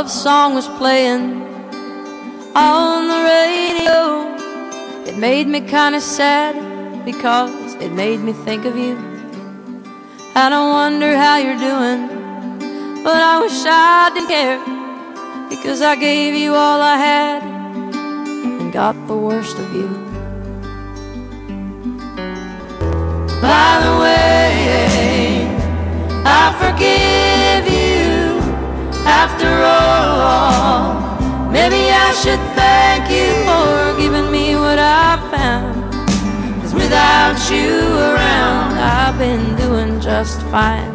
love song was playing on the radio. It made me kinda sad because it made me think of you. I wonder how you're doing, but I wish I didn't care because I gave you all I had and got the worst of you. By the way, I forgive Maybe I should thank you for giving me what I found. Cause without you around, I've been doing just fine.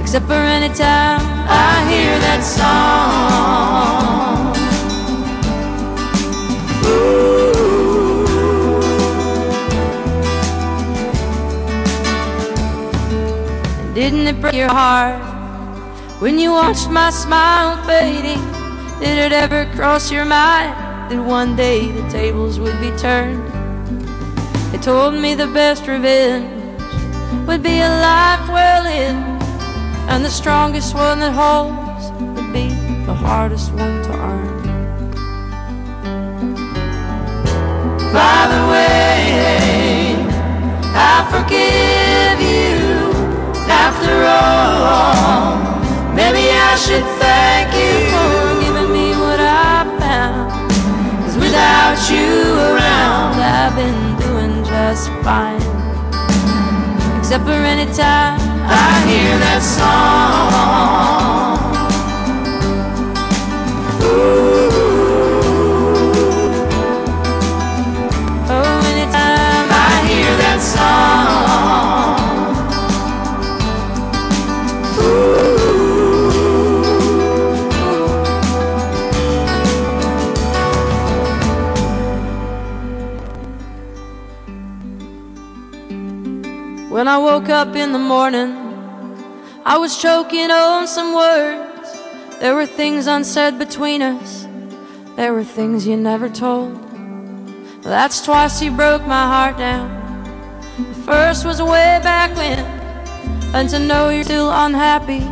Except for any time I hear that song. Ooh. Didn't it break your heart when you watched my smile fading? Did it ever cross your mind that one day the tables would be turned? They told me the best revenge would be a life well lived, and the strongest one that holds would be the hardest one to earn. By the way, I forgive you after all. Maybe I should thank you for giving me what I found. Cause without you around, I've been doing just fine. Except for any time I hear that song. Ooh. When I woke up in the morning, I was choking on some words. There were things unsaid between us, there were things you never told. That's twice you broke my heart down. The first was way back when, and to know you're still unhappy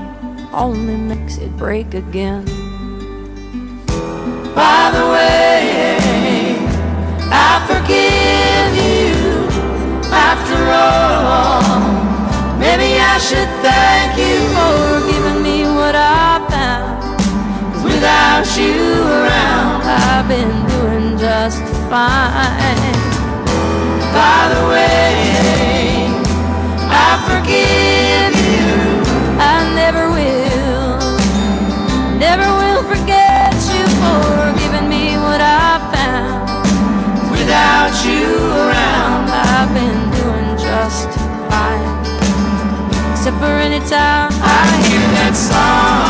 only makes it break again. By the way, I forgive after all. Maybe I should thank you for giving me what I found. Cause without you around, I've been doing just fine. By the way, I forgive you. I never will, never will forget you for giving me what I found. Without you around, Except for any time I hear that song.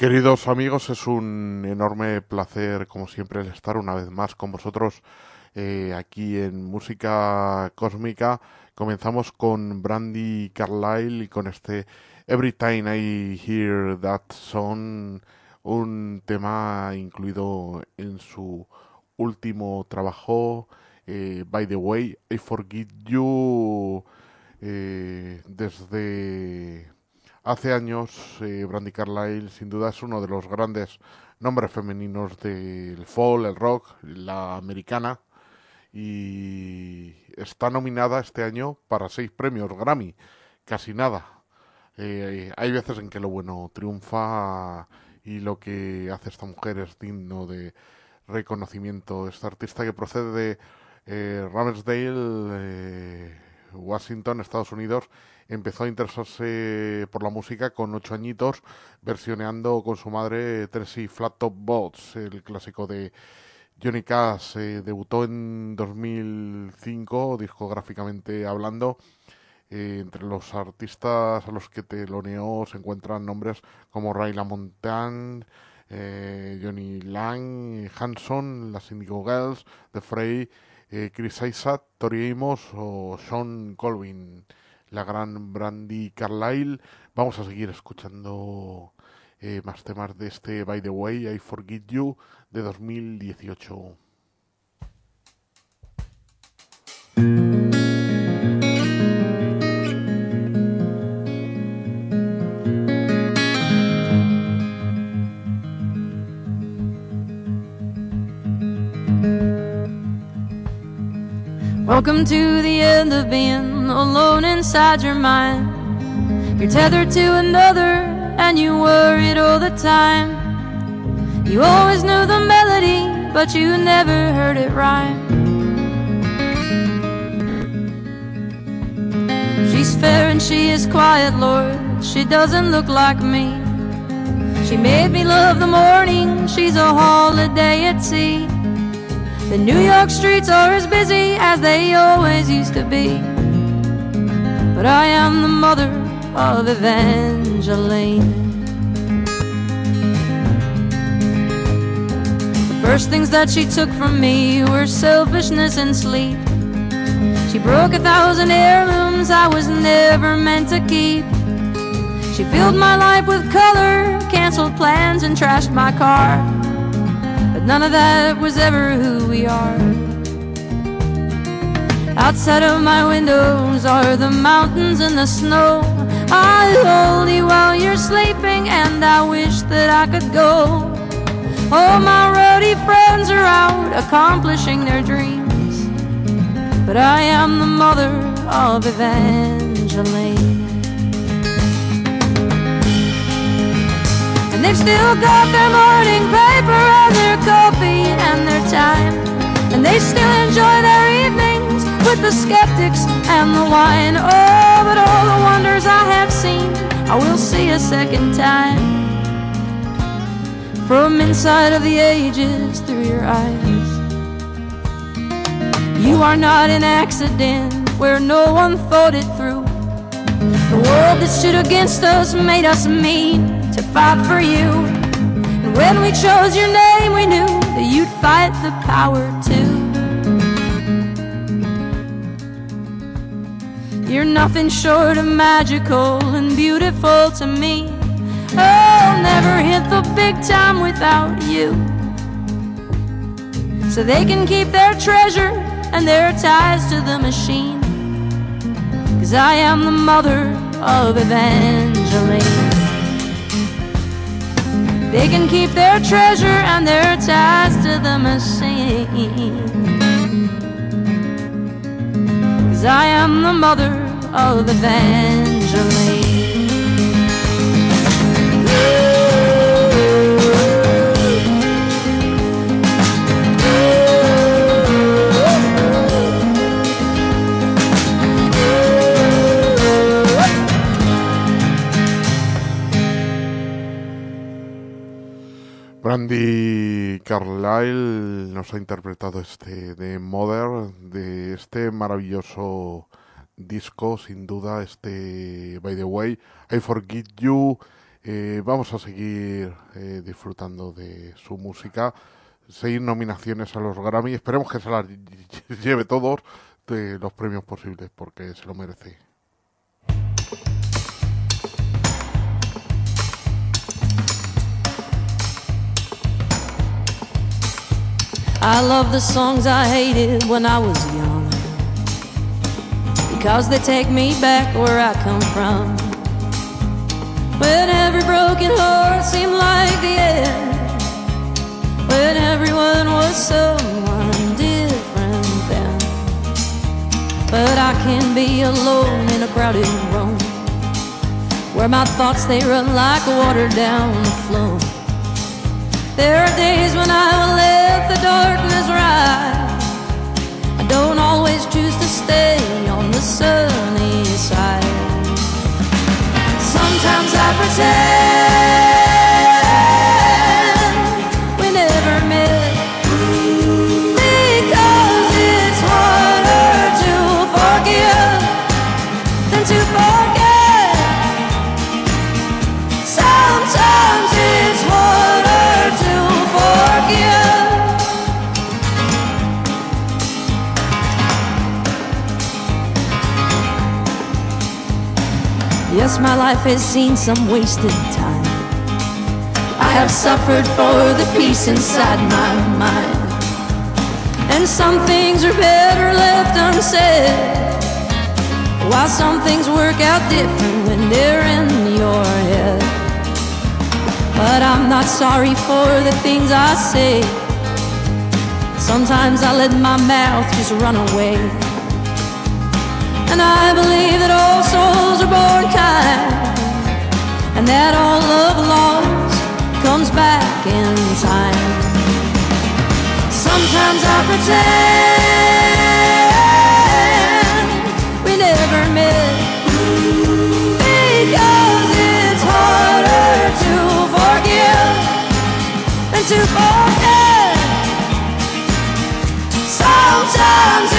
Queridos amigos, es un enorme placer, como siempre, el estar una vez más con vosotros eh, aquí en Música Cósmica. Comenzamos con Brandy Carlyle y con este Every Time I Hear That Song, un tema incluido en su último trabajo, eh, By the Way, I Forgive You, eh, desde Hace años, eh, Brandy Carlyle sin duda es uno de los grandes nombres femeninos del folk, el rock, la americana, y está nominada este año para seis premios Grammy, casi nada. Eh, hay veces en que lo bueno triunfa y lo que hace esta mujer es digno de reconocimiento. Esta artista que procede de eh, Ramsdale, eh, Washington, Estados Unidos, empezó a interesarse por la música con ocho añitos, versioneando con su madre Tracy Flat Top Boats, el clásico de Johnny Cash. Eh, debutó en 2005, discográficamente hablando, Eh, entre los artistas a los que teloneó se encuentran nombres como Ray LaMontagne, eh, Johnny Lang, Hanson, las Indigo Girls, The Frey, eh, Chris Isaac, Tori Amos o Sean Colvin, la gran Brandy Carlyle. Vamos a seguir escuchando eh, más temas de este By the Way, I Forgive You de 2018. Welcome to the end of being alone inside your mind. You're tethered to another and you worried all the time. You always knew the melody, but you never heard it rhyme. She's fair and she is quiet, Lord. She doesn't look like me. She made me love the morning. She's a holiday at sea. The New York streets are as busy as they always used to be. But I am the mother of Evangeline. The first things that she took from me were selfishness and sleep. She broke a thousand heirlooms I was never meant to keep. She filled my life with color, canceled plans, and trashed my car. None of that was ever who we are. Outside of my windows are the mountains and the snow. I hold you while you're sleeping, and I wish that I could go. All my roadie friends are out accomplishing their dreams. But I am the mother of Evangeline. And they've still got their morning paper coffee and their time. And they still enjoy their evenings with the skeptics and the wine. Oh, but all the wonders I have seen, I will see a second time. From inside of the ages through your eyes. You are not an accident where no one thought it through. The world that stood against us made us mean to fight for you. When we chose your name, we knew that you'd fight the power too. You're nothing short of magical and beautiful to me. I'll never hit the big time without you. So they can keep their treasure and their ties to the machine. Cause I am the mother of Evangeline. They can keep their treasure and their ties to the machine. Cause I am the mother of Evangeline. Carlyle nos ha interpretado este de Mother, de este maravilloso disco, sin duda, este By the Way, I Forgive You. Eh, vamos a seguir eh, disfrutando de su música, seguir nominaciones a los Grammy. Esperemos que se las lleve todos de los premios posibles, porque se lo merece. I love the songs I hated when I was young because they take me back where I come from. When every broken heart seemed like the end, when everyone was someone different then. But I can be alone in a crowded room where my thoughts they run like water down the flow. There are days when I will darkness rise. I don't always choose to stay on the sunny side. Sometimes I pretend life has seen some wasted time. I have suffered for the peace inside my mind. And some things are better left unsaid. While some things work out different when they're in your head. But I'm not sorry for the things I say. Sometimes I let my mouth just run away. And I believe that all souls are born kind. And that all love lost comes back in time. Sometimes I pretend we never met. Because it's harder to forgive than to forget. Sometimes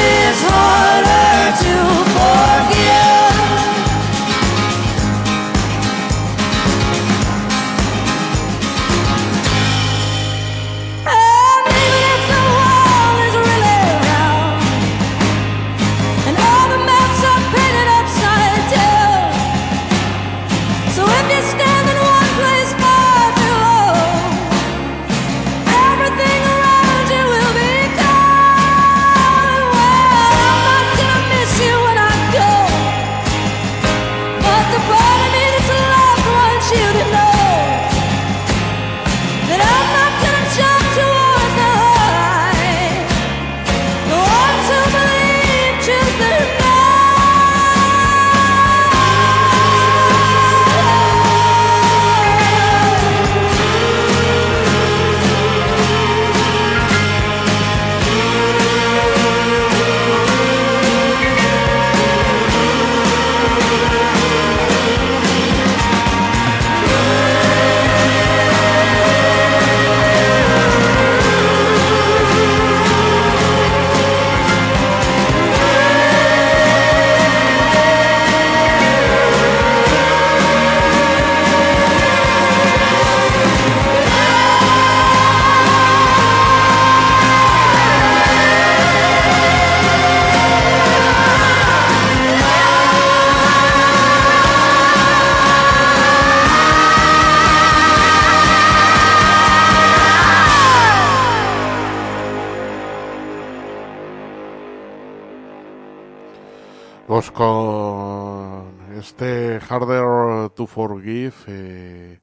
Forgive, eh,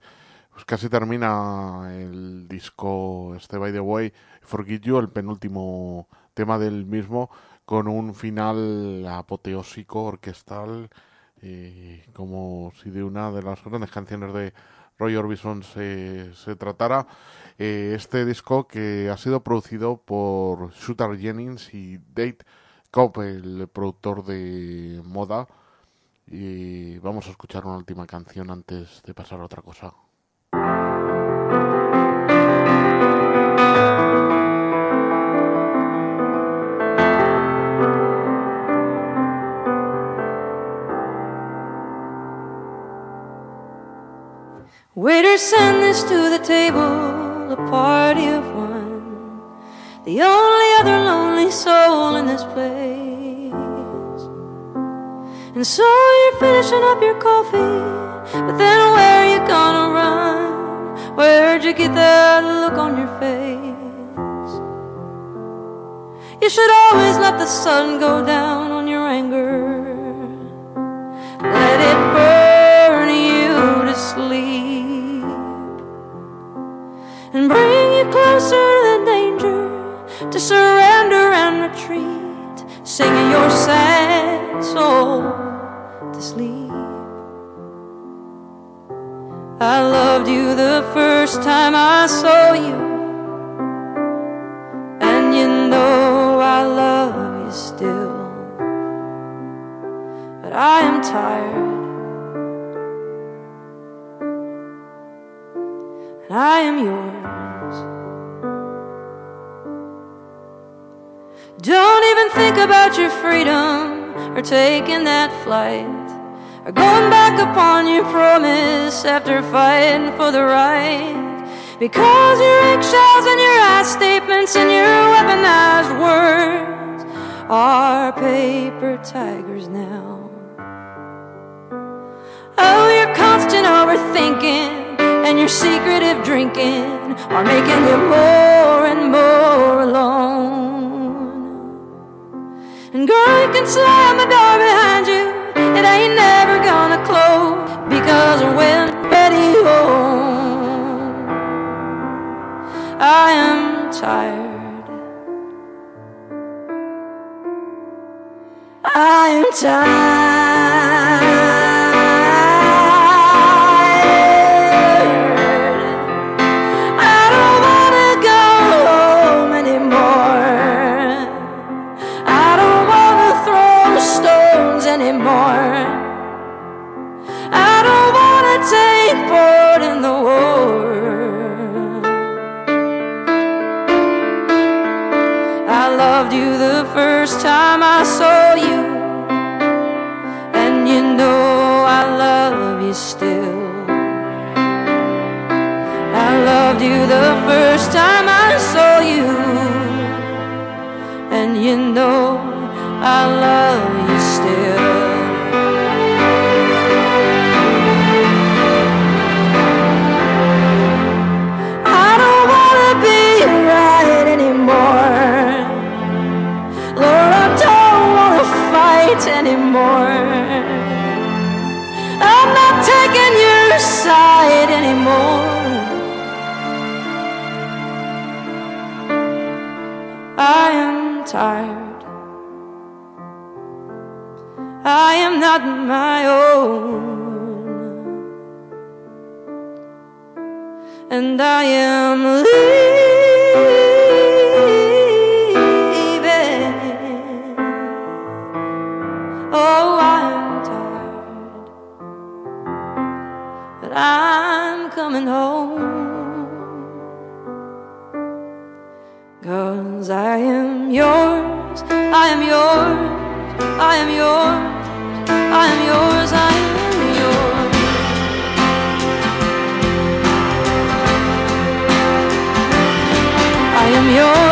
pues casi termina el disco este By the Way, Forgive You, el penúltimo tema del mismo, con un final apoteósico, orquestal, como si de una de las grandes canciones de Roy Orbison se, se tratara. Eh, este disco que ha sido producido por Shooter Jennings y Date Cobb, el productor de moda. Y vamos a escuchar una última canción antes de pasar a otra cosa. Waiter, send this to the table, a party of one. The only other lonely soul in this place. And so you're finishing up your coffee, but then where are you gonna run? Where'd you get that look on your face? You should always let the sun go down on your anger. Let it burn you to sleep and bring you closer to the danger to surrender and retreat, singing your sad soul to sleep. I loved you the first time I saw you, and you know I love you still. But I am tired. and I am yours. Don't even think about your freedom or taking that flight or going back upon your promise after fighting for the right. Because your eggshells and your I statements and your weaponized words are paper tigers now. Oh, your constant overthinking and your secretive drinking are making you more and more alone. And girl, you can slam the door behind you, it ain't never gonna close because when ready home, I am tired. I am tired. First time I saw you, and you know I love you still. I don't wanna be right anymore. Lord, I don't wanna fight anymore. I'm not taking your side anymore. I am tired. I am not my own. And I am leaving. Oh, I'm tired. But I'm coming home. Cause I am yours, I am yours, I am yours, I am yours, I am yours. I am yours,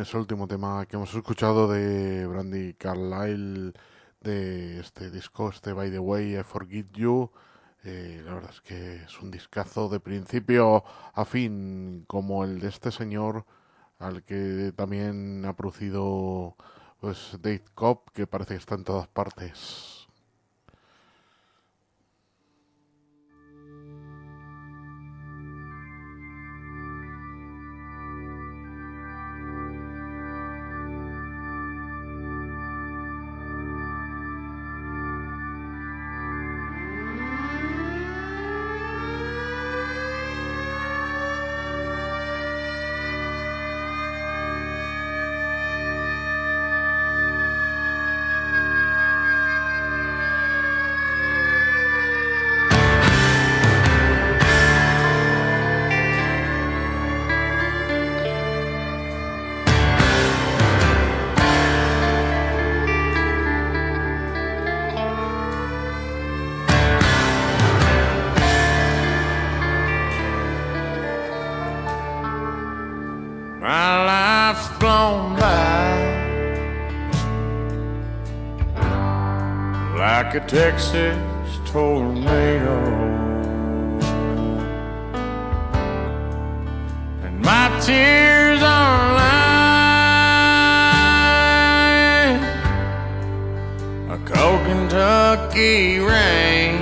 One es el último tema que hemos escuchado de Brandy Carlyle de este disco, este By the Way, I Forgive You. Eh, la verdad es que es un discazo de principio a fin, como el de este señor, al que también ha producido pues Dave Cobb, que parece que está en todas partes. a Texas tornado. And my tears are like a cold Kentucky rain.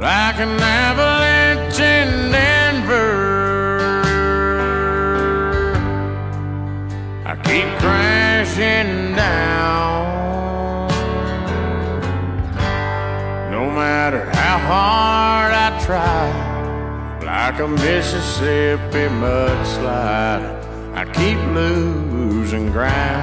Like an avalanche. hard I try, like a Mississippi mudslide, I keep losing ground.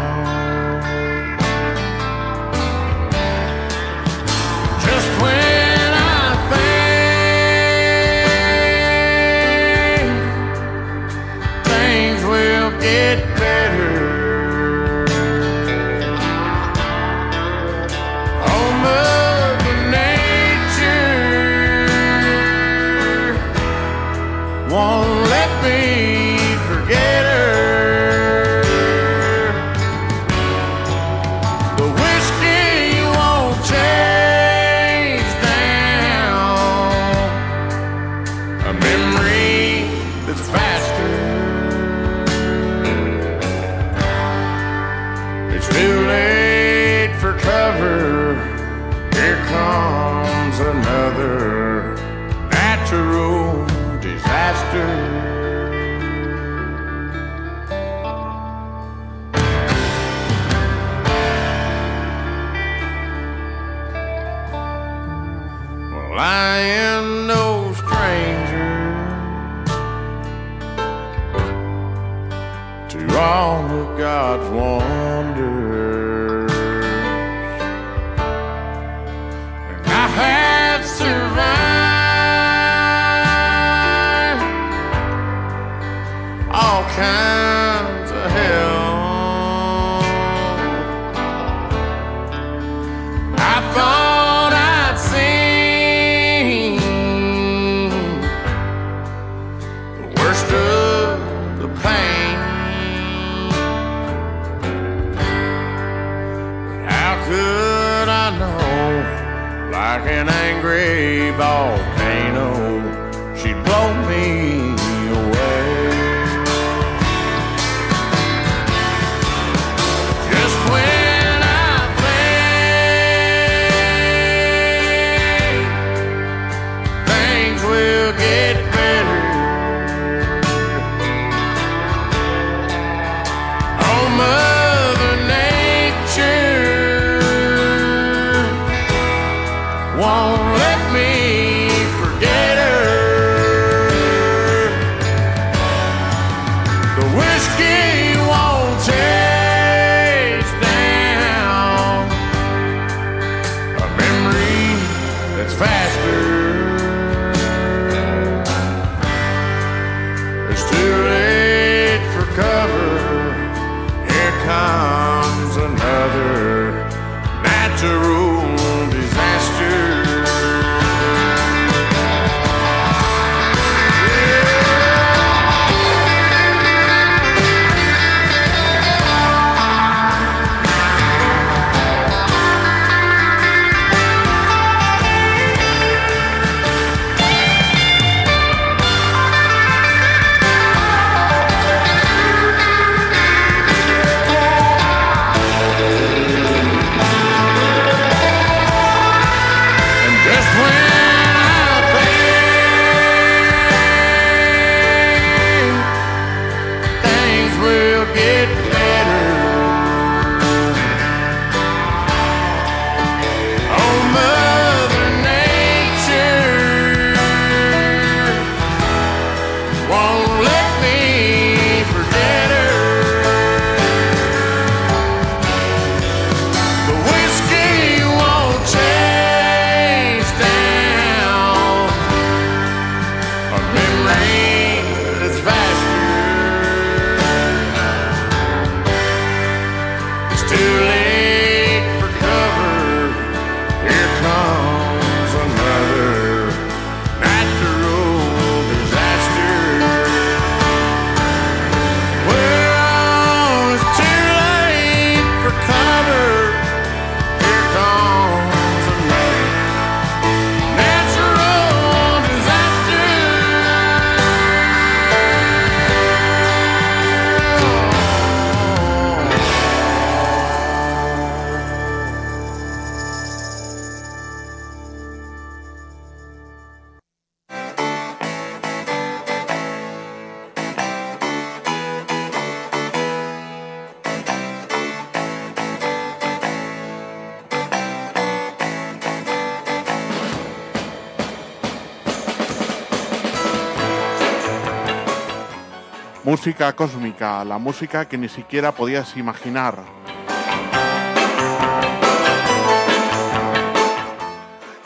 Música cósmica, la música que ni siquiera podías imaginar.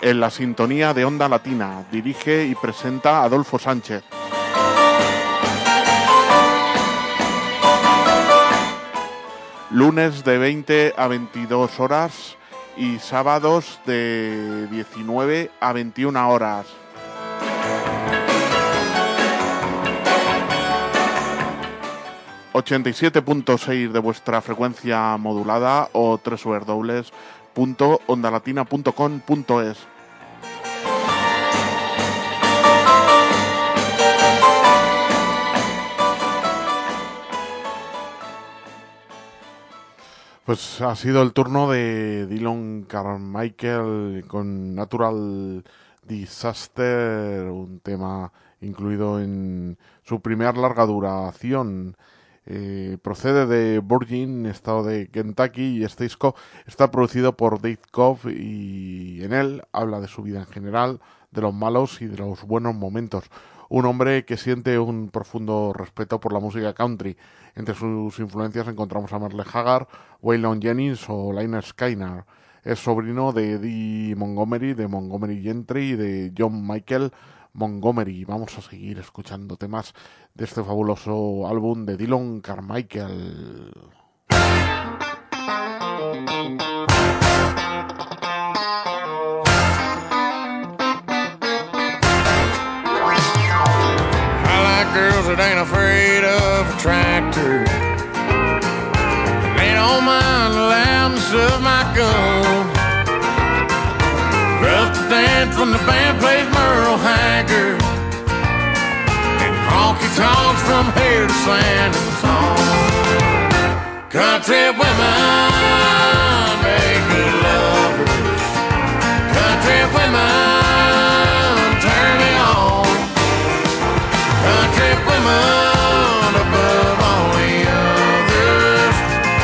En la sintonía de Onda Latina, dirige y presenta Adolfo Sánchez. Lunes de 20 a 22 horas y sábados de 19 a 21 horas. 87.6 de vuestra frecuencia modulada o www.ondalatina.com.es. Pues ha sido el turno de Dylan Carmichael con Natural Disaster, un tema incluido en su primer larga duración. Eh, procede de Virgin, estado de Kentucky, y este disco está producido por Dave Cobb y en él habla de su vida en general, de los malos y de los buenos momentos. Un hombre que siente un profundo respeto por la música country. Entre sus influencias encontramos a Merle Haggard, Waylon Jennings o Liner Skyner. Es sobrino de Eddie Montgomery, de Montgomery Gentry y de John Michael Montgomery. Vamos a seguir escuchando temas de este fabuloso álbum de Dylan Carmichael. Girls that ain't afraid of tractor. To San Antonio. Country women make good lovers. Country women turn me on. Country women above all the others.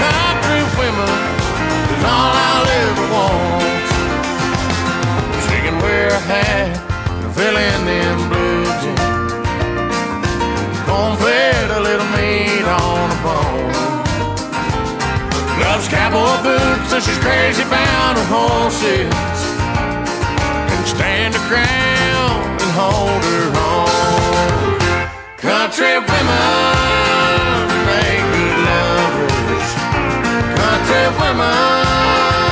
Country women is all I'll ever want. She can wear a hat and fill in them Loves cowboy boots and she's crazy about her horses. Can stand her ground and hold her own. Country women make good lovers. Country women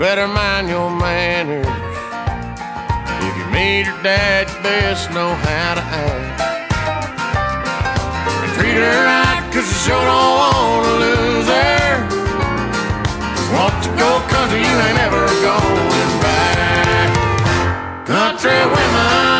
better mind your manners. If you meet her dad, you best know how to act. And treat her right, cause you sure don't want to lose her. Want to go country, you ain't ever going back. Country women,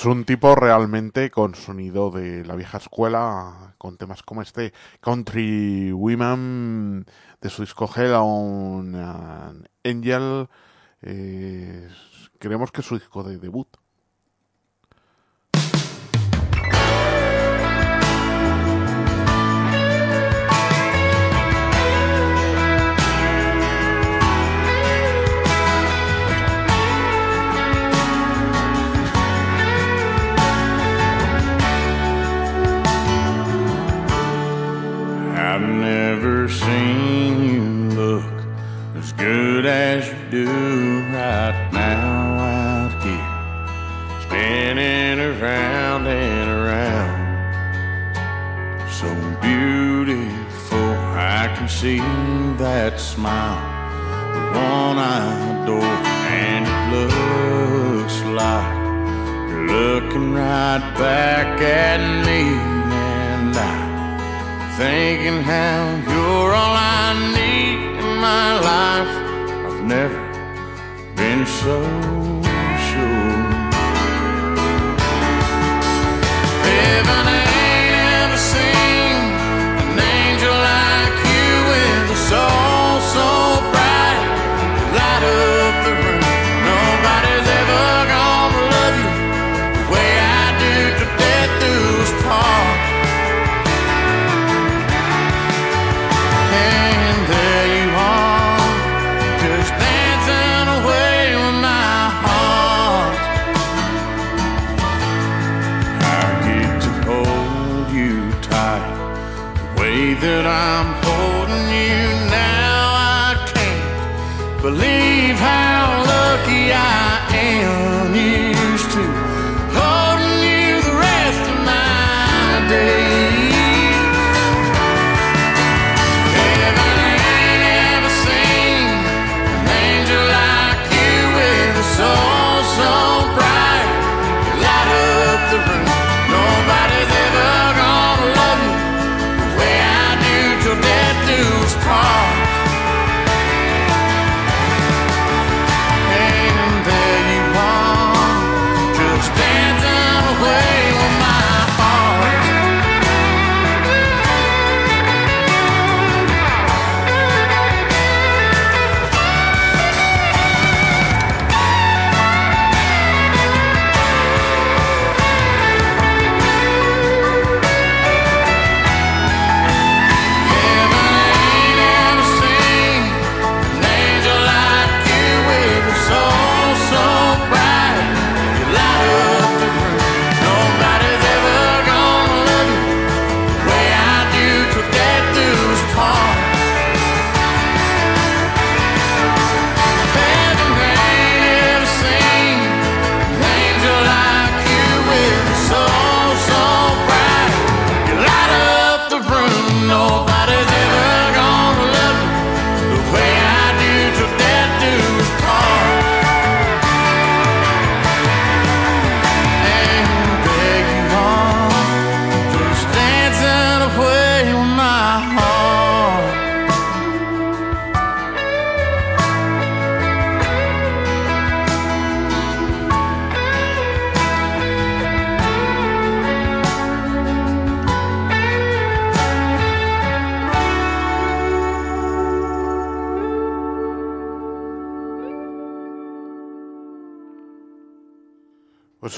Pues un tipo realmente con sonido de la vieja escuela, con temas como este Country Women de su disco Hell on an Angel. eh, creemos que es su disco de debut. Do right now out here, spinning around and around. So beautiful, I can see that smile, the one I adore, and it looks like you're looking right back at me, and I thinking how you're all I need in my life. Never been so sure. Heaven ain't ever seen an angel like you with a soul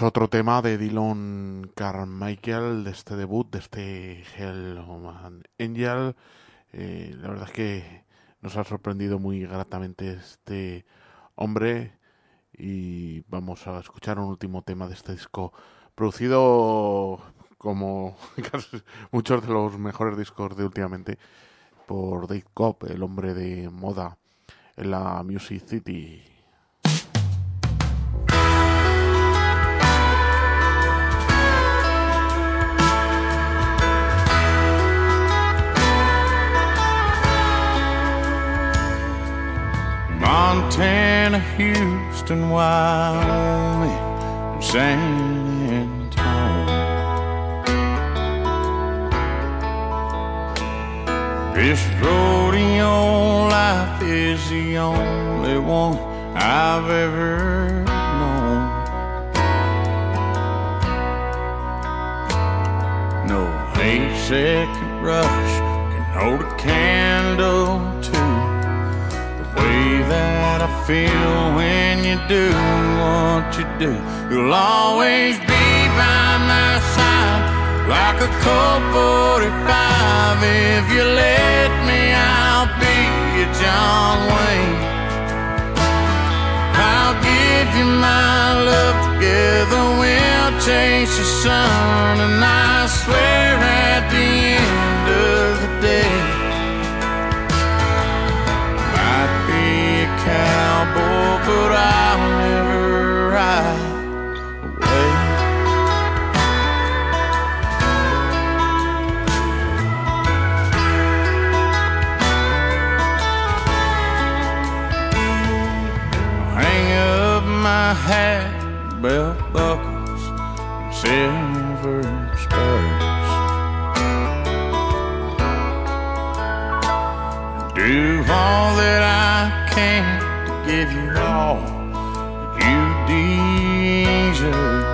otro tema de Dylan Carmichael, de este debut, de este Hellman Angel. Eh, la verdad es que nos ha sorprendido muy gratamente este hombre. Y vamos a escuchar un último tema de este disco, producido como muchos de los mejores discos de últimamente por Dave Cobb, el hombre de moda en la Music City. Montana, Houston, Wyoming, and San Antonio. This rodeo life is the only one I've ever known. No eight second rush can hold a candle that I feel when you do what you do. You'll always be by my side like a Colt 45. If you let me, I'll be a John Wayne. I'll give you my love together. We'll chase the sun, and I swear at the end cowboy but I'll never ride away. Hang up my hat, belt buckles, and silver all you deserve.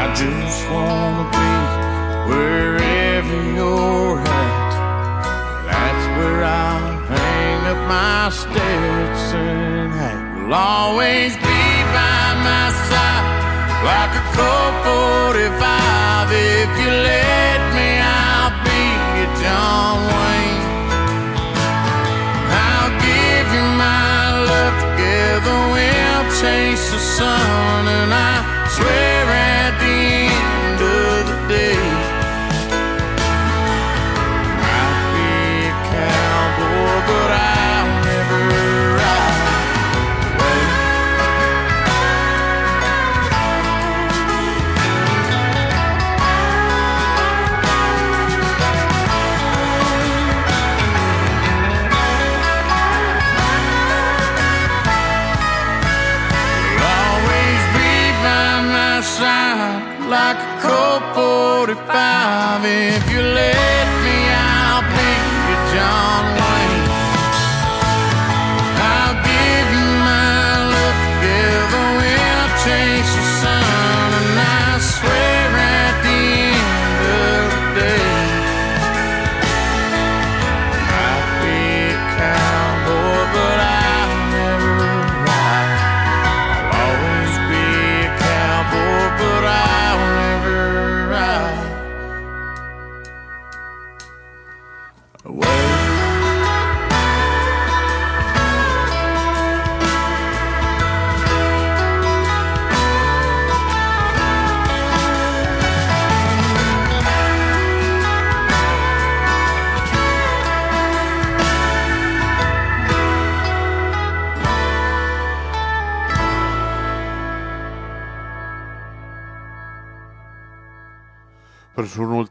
I just wanna be wherever you're at. That's where I'll hang up my Stetson hat. Will always be by my side like a Colt 45. If you let me, I'll be a John Wayne. Together. We'll chase the sun, and I swear at the end of the day. 45. If you let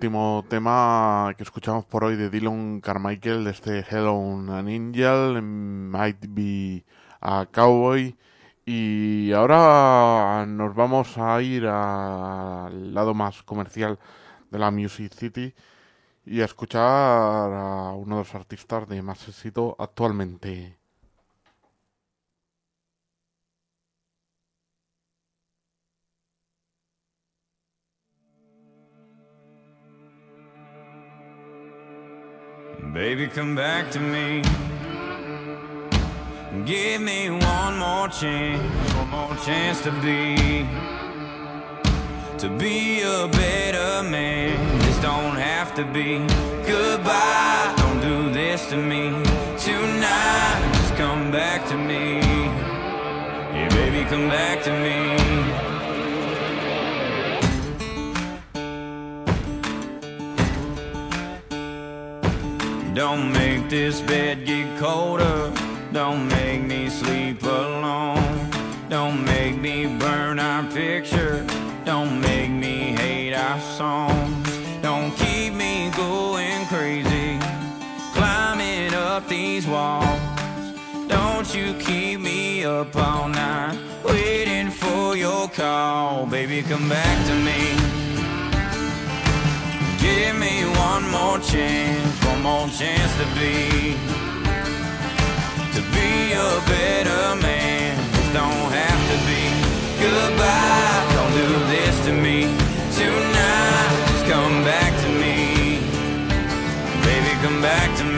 último tema que escuchamos por hoy de Dylan Carmichael, de este Hello an Angel, Might Be a Cowboy. Y ahora nos vamos a ir al lado más comercial de la Music City y a escuchar a uno de los artistas de más éxito actualmente. Baby, come back to me. Give me one more chance, one more chance to be, to be a better man. This don't have to be goodbye. Don't do this to me tonight. Just come back to me. Yeah, baby, come back to me. Don't make this bed get colder. Don't make me sleep alone. Don't make me burn our picture. Don't make me hate our songs. Don't keep me going crazy. Climbing up these walls. Don't you keep me up all night. Waiting for your call. Baby, come back to me. Give me one more chance, one more chance to be, to be a better man. This don't have to be goodbye. Don't do this to me tonight. Just come back to me, baby, come back to me.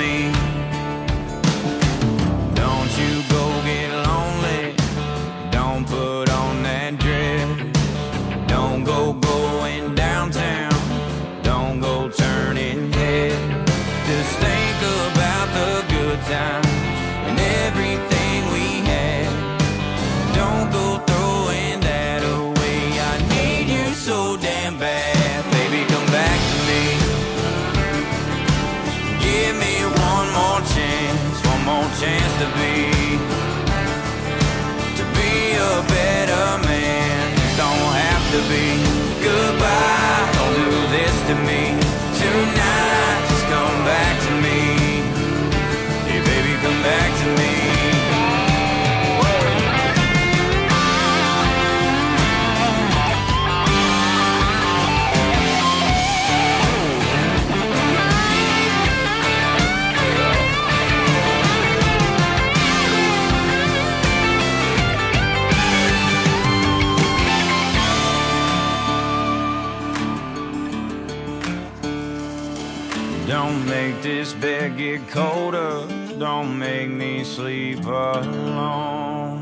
Bed get colder. Don't make me sleep alone.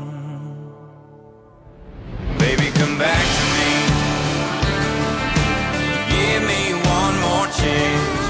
Baby, come back to me. Give me one more chance,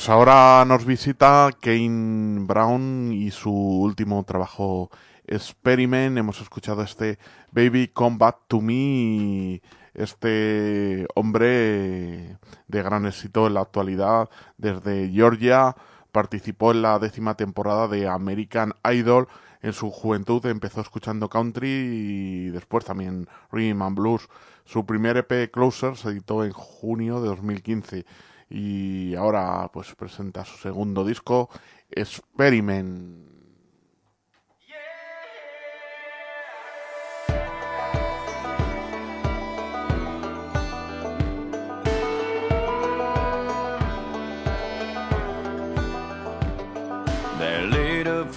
Pues ahora nos visita Kane Brown y su último trabajo Experiment. Hemos escuchado este Baby Come Back to Me. Este hombre de gran éxito en la actualidad desde Georgia participó en la décima temporada de American Idol. En su juventud empezó escuchando country y después también rhythm and blues. Su primer EP Closer se editó en junio de 2015 y ahora pues presenta su segundo disco Experiment. That lit up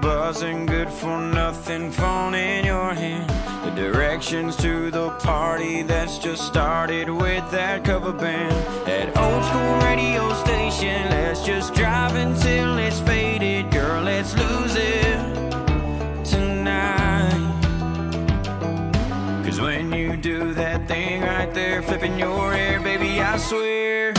buzzing, good for nothing hand. The to the party that's just started with that cover band. That old school radio station, let's just drive until it's faded. Girl, let's lose it tonight. Cause when you do that thing right there, flipping your hair, baby, I swear.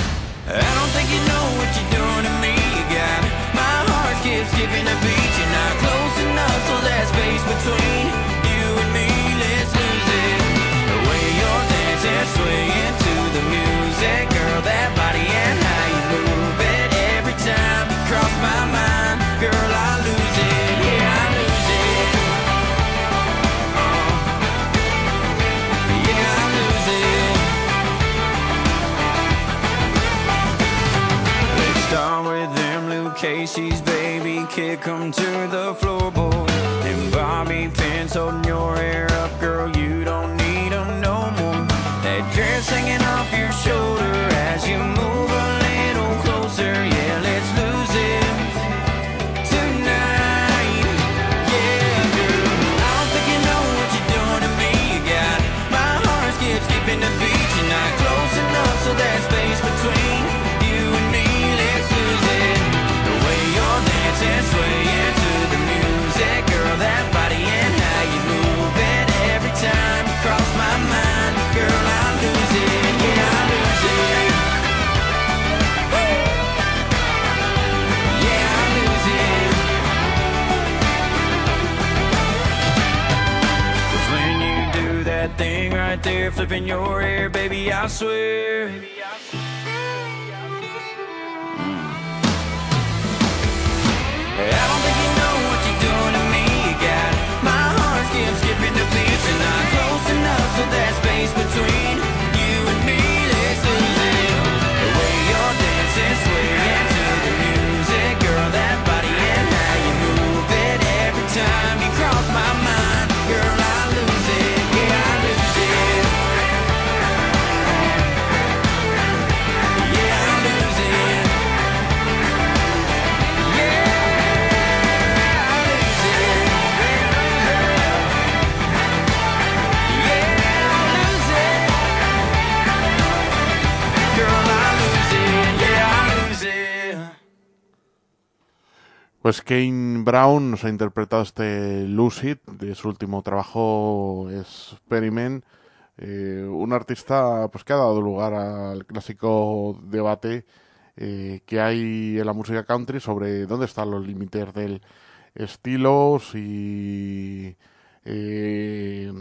I don't think you know what you're doing to me. You got my heart skips skipping a beat. You're not close enough, so that space between kick 'em to the floorboard. Flipping your hair, baby, I swear. Pues Kane Brown nos ha interpretado este Lucid de su último trabajo Experiment, eh, un artista pues que ha dado lugar al clásico debate eh, que hay en la música country sobre dónde están los límites del estilo, si eh,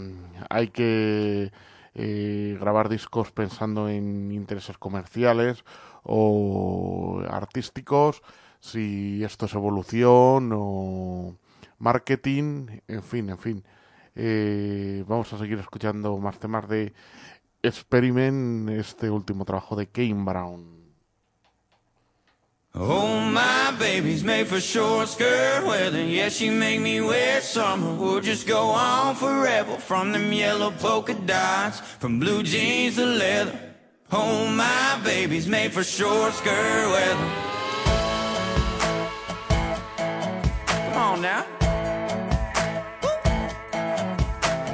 hay que grabar discos pensando en intereses comerciales o artísticos, si esto es evolución o marketing, en fin, en fin. Eh, vamos a seguir escuchando más temas de Experiment, este último trabajo de Kane Brown. Oh, my baby's made for short skirt weather. Yeah, she make me wear summer. We'll just go on forever. From them yellow polka dots, from blue jeans to leather. Oh, my baby's made for short skirt weather. Now.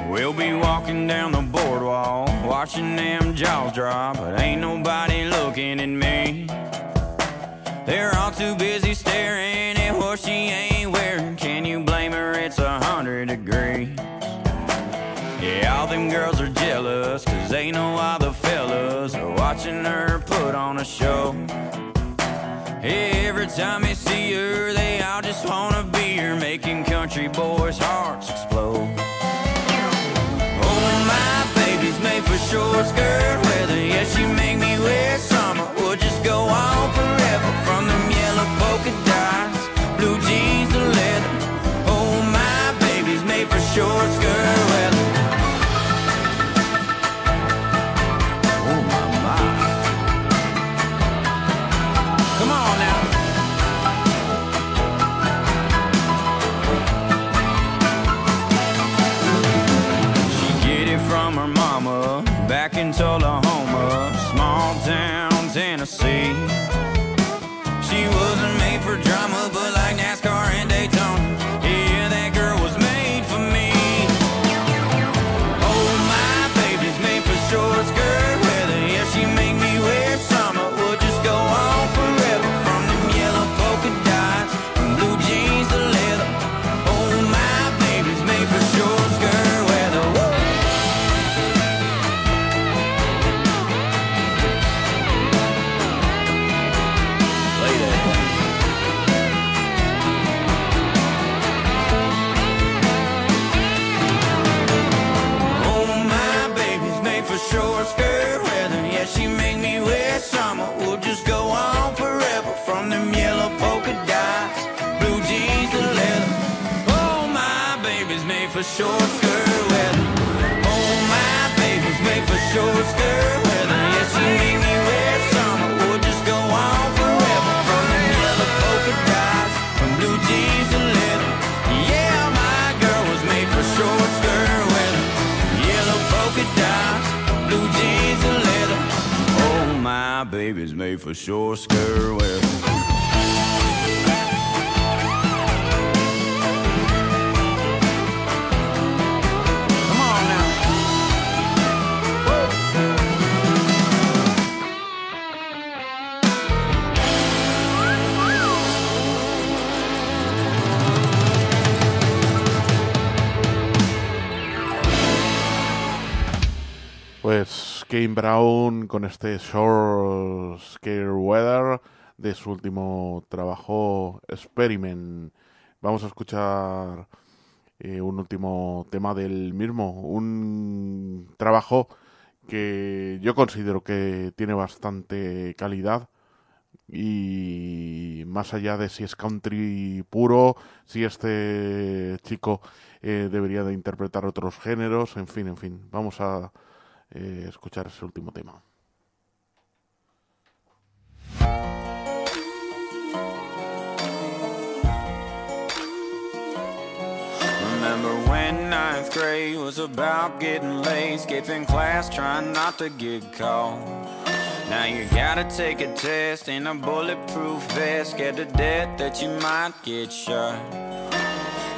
We'll be walking down the boardwalk, watching them jaws drop, but ain't nobody looking at me. They're all too busy staring at what she ain't wearing. Can you blame her? It's a hundred degrees. Yeah, all them girls are jealous, cause they know all the fellas are watching her put on a show. Every time they see her, they all just wanna be her, making country boys' hearts explode. Oh, my baby's made for short skirt weather. Yeah, she make short skirt weather. Oh, my baby's made for short skirt weather. Make me wear summer. We'll just go on forever from yellow polka dots, from blue jeans to leather. Yeah, my girl was made for short skirt weather. Yellow polka dots, blue jeans and leather. Oh, my baby's made for short skirt weather. Kane Brown con este Short Scare Weather de su último trabajo Experiment. Vamos a escuchar eh, un último tema del mismo, un trabajo que yo considero que tiene bastante calidad y más allá de si es country puro, si este chico eh, debería de interpretar otros géneros, en fin, en fin, vamos a eh, escuchar ese último tema. Remember when ninth grade was about getting late, skipping class, trying not to get caught. Now you gotta take a test in a bulletproof vest, scared to death that you might get shot.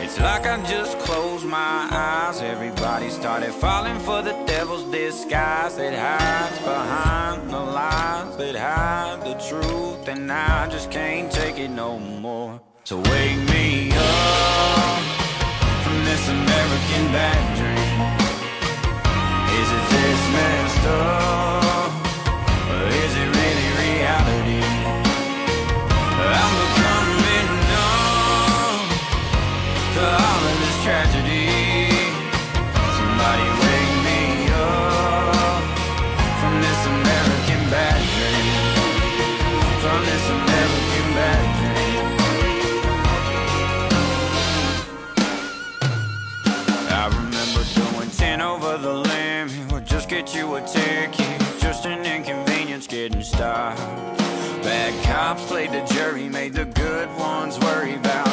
It's like I just closed my eyes. Everybody started falling for the devil's disguise that hides behind the lies that hide the truth. And I just can't take it no more. So wake me up from this American bad dream. Is it this messed up? you a ticket Just an inconvenience getting stopped Bad cops played the jury Made the good ones worry about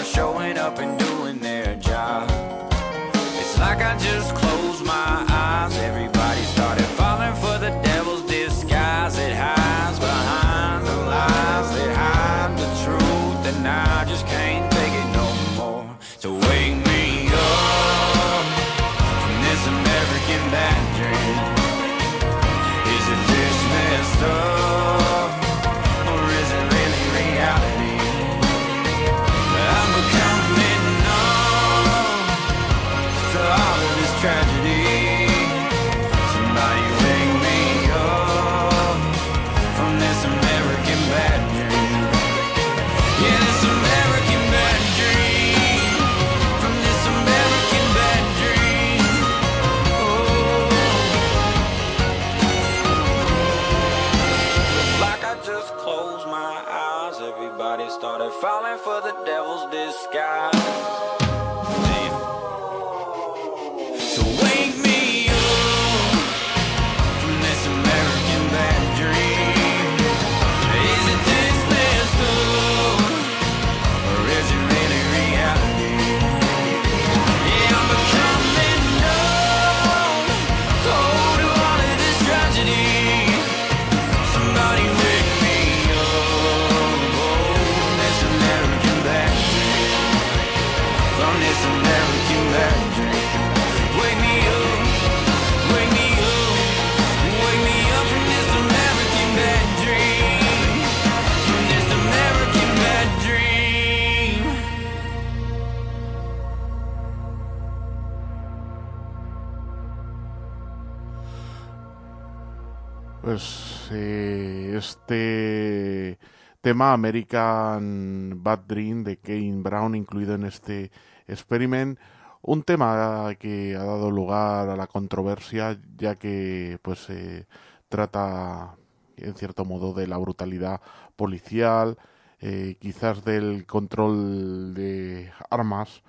tema American Bad Dream de Kane Brown incluido en este experiment, un tema que ha dado lugar a la controversia ya que pues se trata en cierto modo de la brutalidad policial, eh, quizás del control de armas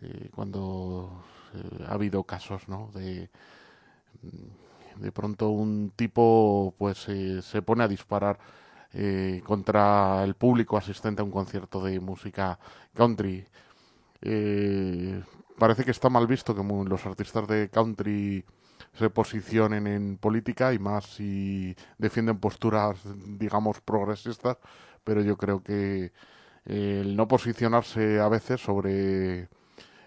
eh, cuando eh, ha habido casos ¿no? de de pronto un tipo pues eh, se pone a disparar eh, contra el público asistente a un concierto de música country. Eh, parece que está mal visto que los artistas de country se posicionen en política y más si defienden posturas, digamos, progresistas, pero yo creo que el no posicionarse a veces sobre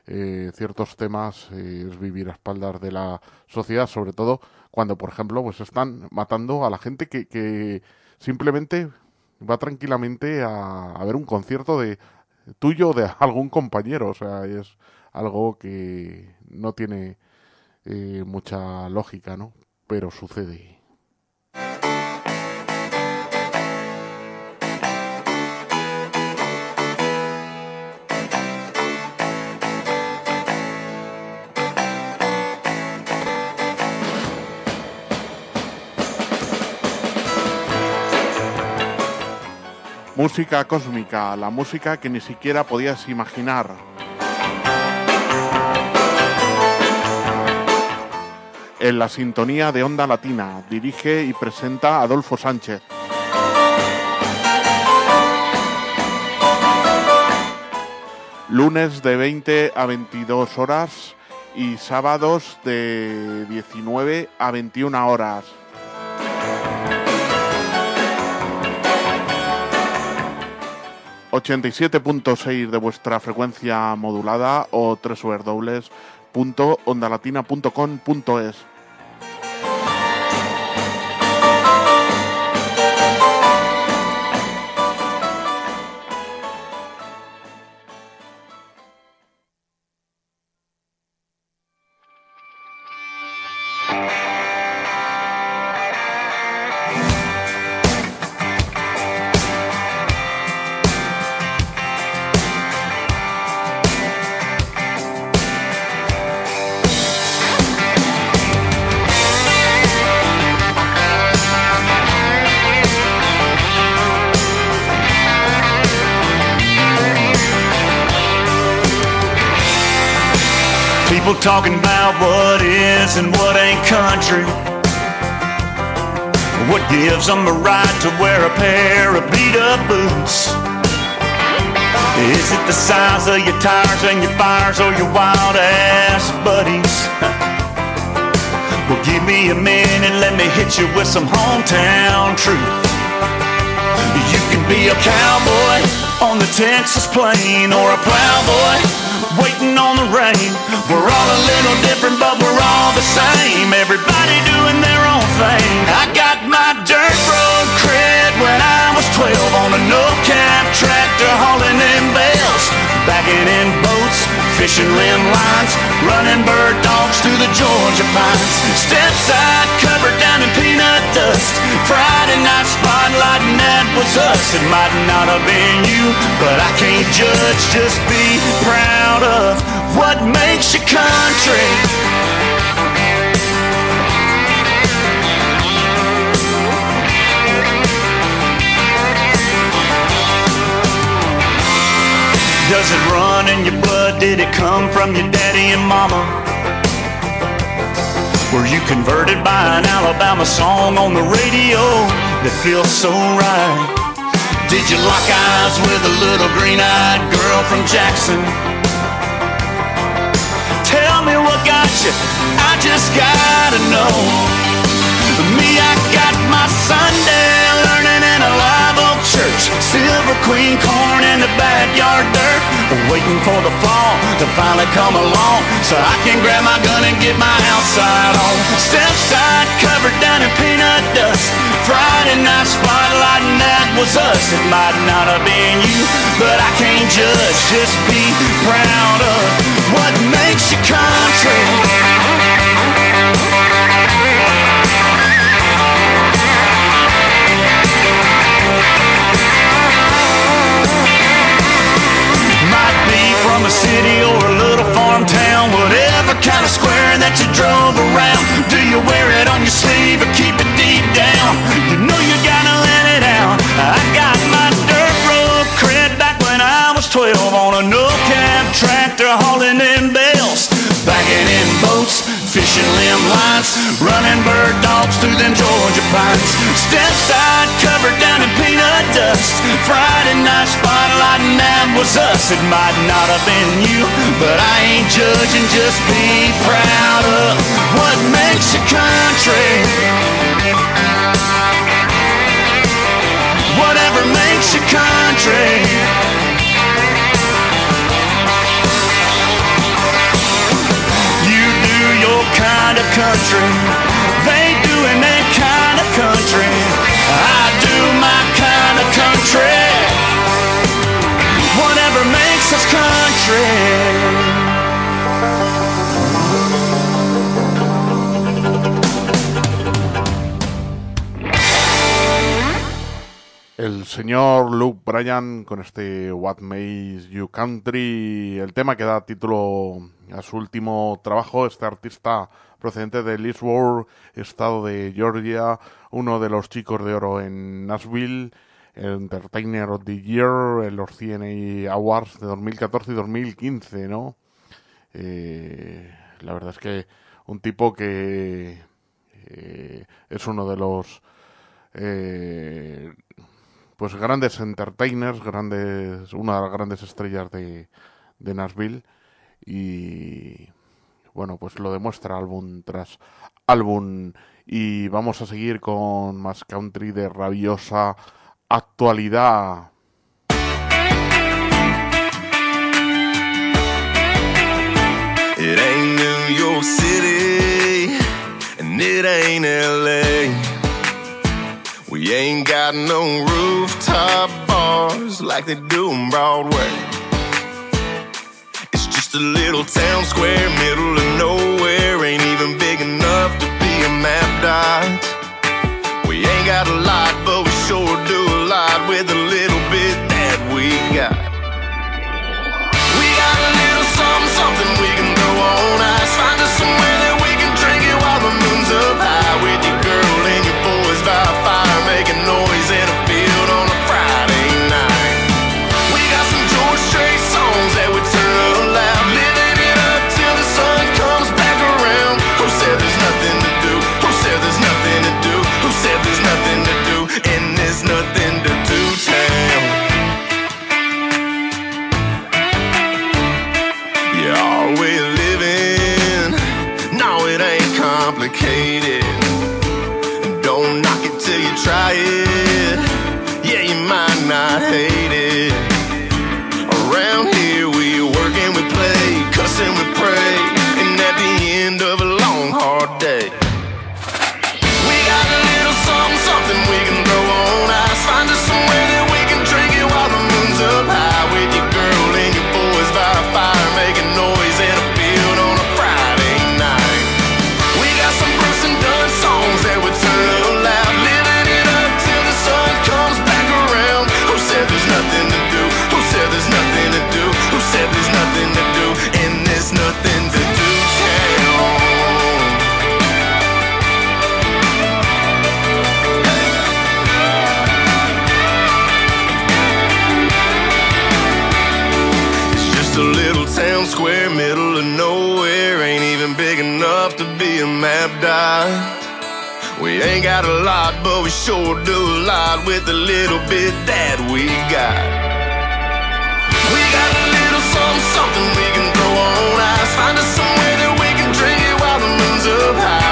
eh, ciertos temas eh, es vivir a espaldas de la sociedad, sobre todo cuando, por ejemplo, pues están matando a la gente que, que simplemente va tranquilamente a, ver un concierto de tuyo o de algún compañero. O sea, es algo que no tiene eh, mucha lógica, ¿no? Pero sucede. Música cósmica, la música que ni siquiera podías imaginar. En la sintonía de Onda Latina, dirige y presenta Adolfo Sánchez. Lunes de 20 a 22 horas y sábados de 19 a 21 horas. ...87.6 de vuestra frecuencia modulada o www.ondalatina.com.es. talking about what is and what ain't country. What gives them a right to wear a pair of beat up boots? Is it the size of your tires and your fires or your wild ass buddies? Well, give me a minute, let me hit you with some hometown truth. You can be a cowboy on the Texas plain or a plowboy waiting on the rain. We're all a little different, but we're all the same. Everybody doing their own thing. I got my dirt road cred when I was 12 on a tractor hauling in bales, backing in boats, fishing limb lines, running bird dogs through the Georgia pines. Step side covered down in peanut dust. Friday night spotlight, and that was us. It might not have been you, but I can't judge. Just be proud of what makes your country. Does it run in your blood? Did it come from your daddy and mama? Were you converted by an Alabama song on the radio that feels so right? Did you lock eyes with a little green-eyed girl from Jackson? Tell me what got you, I just gotta know. Me, I got my Sunday church. Silver queen corn in the backyard dirt. Waiting for the fall to finally come along so I can grab my gun and get my outside on. Step side covered down in peanut dust. Friday night spotlight and that was us. It might not have been you, but I can't judge. Just be proud of what makes you country. From a city or a little farm town, whatever kind of square that you drove around. Do you wear it on your sleeve or keep it deep down? You know you gotta let it out. I got my dirt road cred back when I was 12 on a no-cab tractor hauling in fishing limb lines, running bird dogs through them Georgia pines. Step side covered down in peanut dust. Friday night spotlight and that was us. It might not have been you, but I ain't judging. Just be proud of what makes your country. Whatever makes your country. Country. Whatever makes us country. El señor Luke Bryan con este What Makes You Country, el tema que da título a su último trabajo, este artista procedente de Leesburg, estado de Georgia, uno de los chicos de oro en Nashville, el Entertainer of the Year en los CNA Awards de 2014 y 2015, ¿no? Eh, la verdad es que un tipo que eh, es uno de los eh, pues grandes entertainers, grandes, una de las grandes estrellas de, de Nashville y bueno, pues lo demuestra álbum tras álbum y vamos a seguir con más country de rabiosa actualidad. It ain't New York City, and it ain't LA. We ain't got no rooftop bars like they do on Broadway. Just a little town square, middle of nowhere. Ain't even big enough to be a map dot. We ain't got a lot, but we sure do a lot with a little bit that we got. We got a little something, something we can throw on ice. Find us somewhere ain't got a lot, but we sure do a lot with the little bit that we got. We got a little something, something we can throw on ice. Find us somewhere that we can drink it while the moon's up high.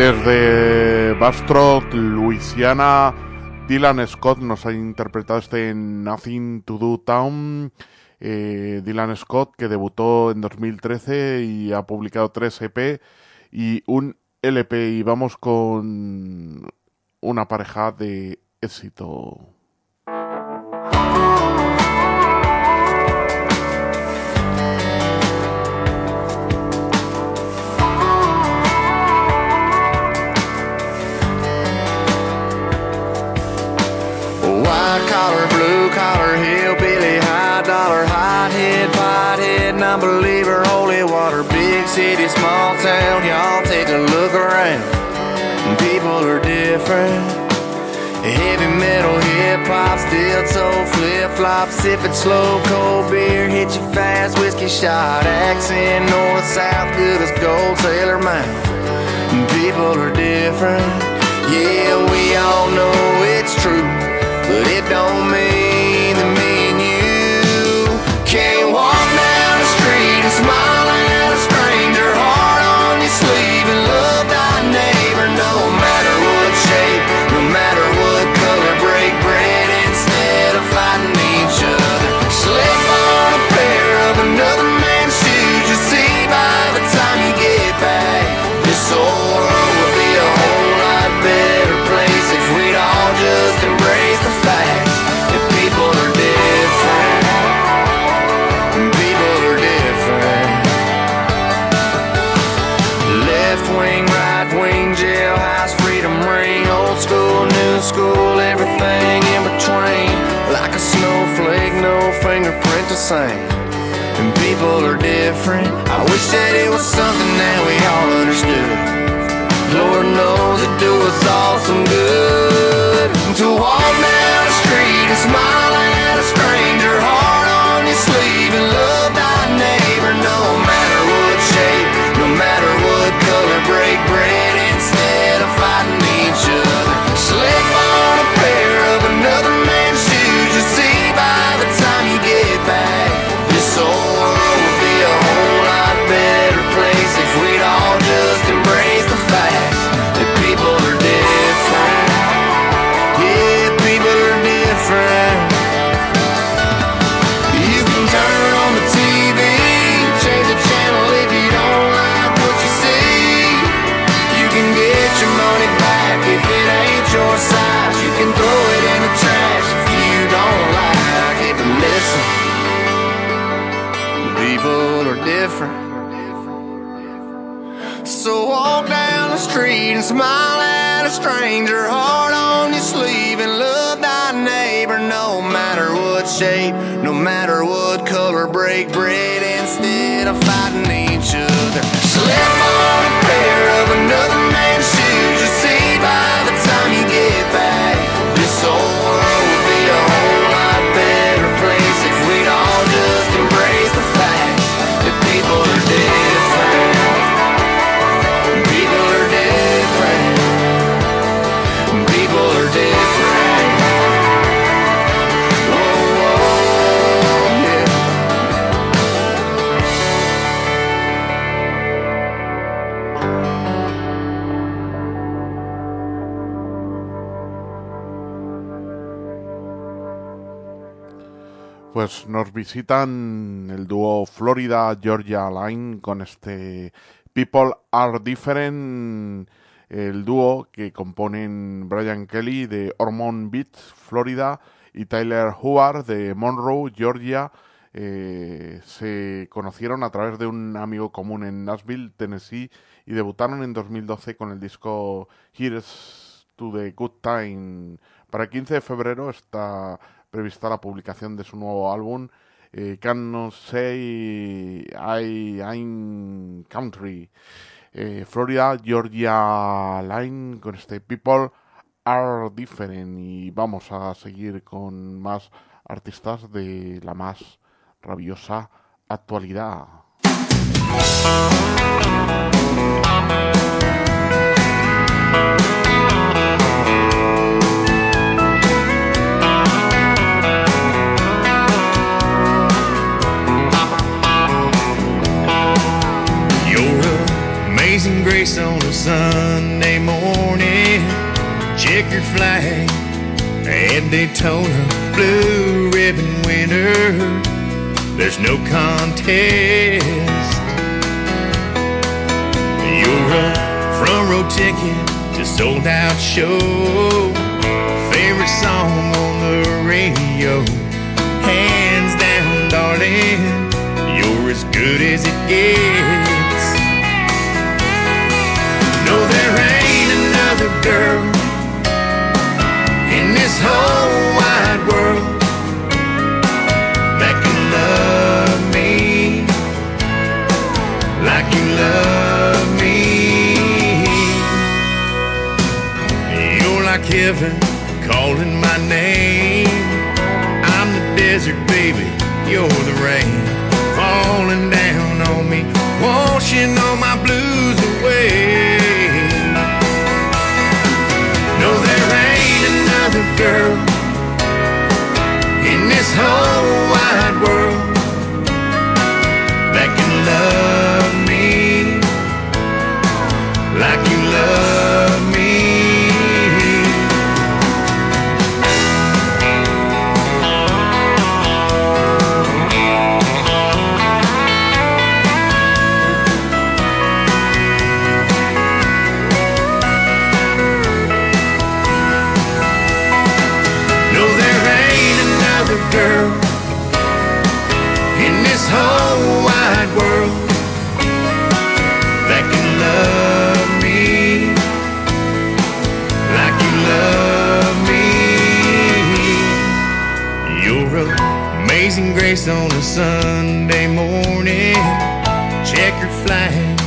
Desde Bastrop, Luisiana, Dylan Scott nos ha interpretado este Nothing to Do Town. Eh, Dylan Scott, que debutó en 2013 y ha publicado tres EP y un LP. Y vamos con una pareja de éxito. White collar, blue collar, hillbilly, high dollar, hot head, pot head, non-believer, holy water, big city, small town. Y'all take a look around. People are different. Heavy metal, hip hop, steel toe, flip flop, sipping slow, cold beer, hit you fast, whiskey shot, accent, north, south, good as gold, sailor mouth. People are different. Yeah, we all know it's true but it don't mean different. I wish that it was something that we all understood. Lord knows it do us all some good. To walk down the street and smile. Nos visitan el dúo Florida Georgia Line con este People Are Different, el dúo que componen Brian Kelly de Ormond Beach, Florida, y Tyler Howard de Monroe, Georgia. Eh, se conocieron a través de un amigo común en Nashville, Tennessee, y debutaron en 2012 con el disco Here's to the Good Time. Para el 15 de febrero está prevista la publicación de su nuevo álbum, eh, Can Say I, I'm Country. Eh, Florida, Georgia Line con este People Are Different y vamos a seguir con más artistas de la más rabiosa actualidad. Sunday morning. Checkered flag at Daytona, blue ribbon winner. There's no contest. You're a front row ticket to sold out show. Favorite song on the radio. Hands down, darling. You're as good as it gets. Another girl in this whole wide world that can love me like you love me. You're like heaven calling my name. I'm the desert, baby. You're the rain falling down on me, washing all my girl. In this whole amazing grace on a Sunday morning. Checkered flag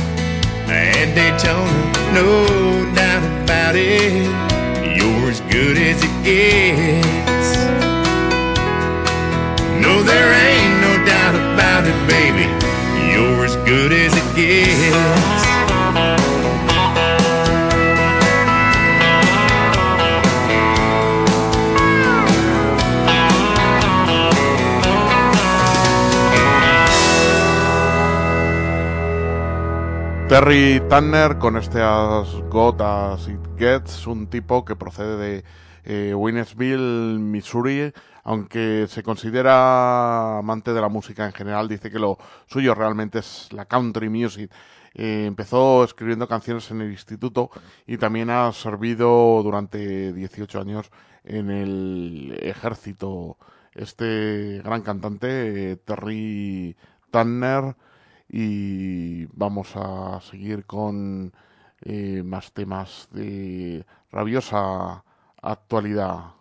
at Daytona, no doubt about it. You're as good as it gets. No, there ain't no doubt about it, baby. You're as good as it gets. Terry Tanner con este As Got As It Gets, un tipo que procede de eh, Winesville, Missouri, aunque se considera amante de la música en general, dice que lo suyo realmente es la country music. Eh, empezó escribiendo canciones en el instituto y también ha servido durante 18 años en el ejército. Este gran cantante, eh, Terry Tanner, y vamos a seguir con eh, más temas de rabiosa actualidad.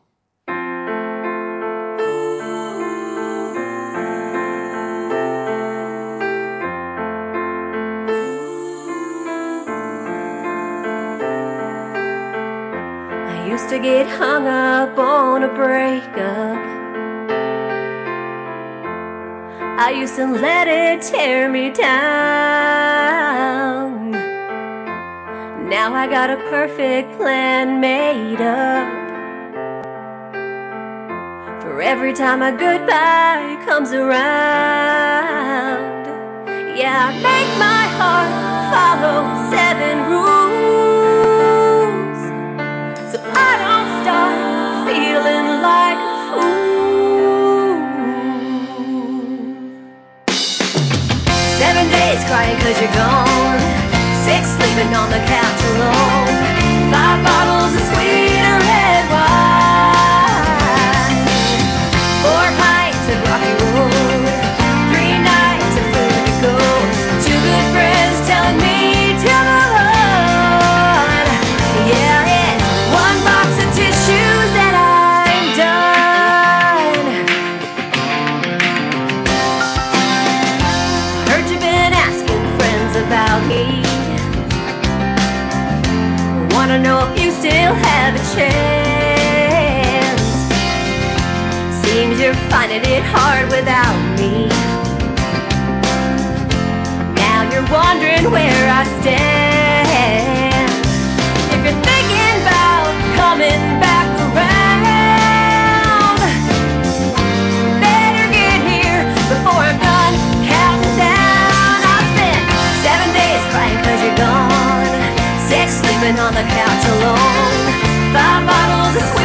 I used to get hung up on a breakup. I used to let it tear me down. Now I got a perfect plan made up. For every time a goodbye comes around. Yeah, I make my heart follow seven rules. So I don't start feeling days crying cause you're gone. Six sleeping on the couch alone. Five bottles of sweet know if you still have a chance. Seems you're finding it hard without me. Now you're wondering where I stand. If you're thinking about coming back sleeping on the couch alone. Five bottles of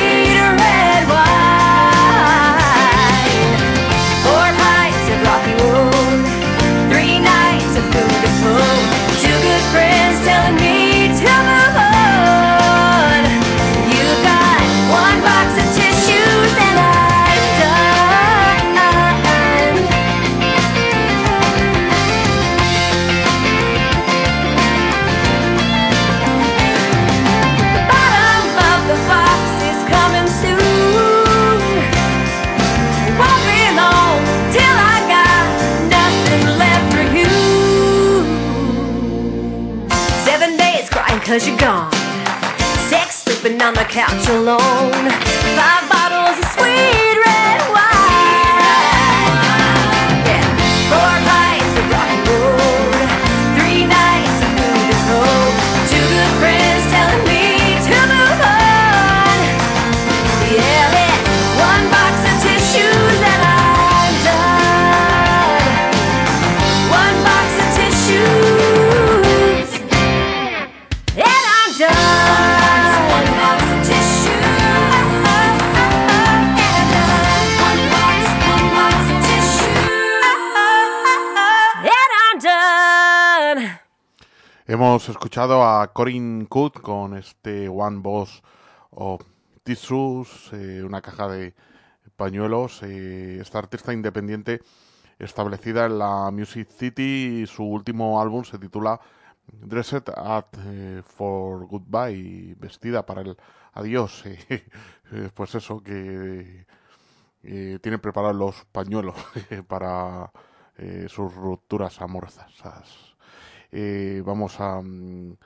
couch alone. Five Hemos escuchado a Corinne Coot con este One Boss of Tissues, eh, una caja de pañuelos. eh, esta artista independiente establecida en la Music City y su último álbum se titula Dressed at eh, for Goodbye, vestida para el adiós. eh, pues eso, que eh, tiene preparados los pañuelos para eh, sus rupturas amorosas. Eh, vamos a mm,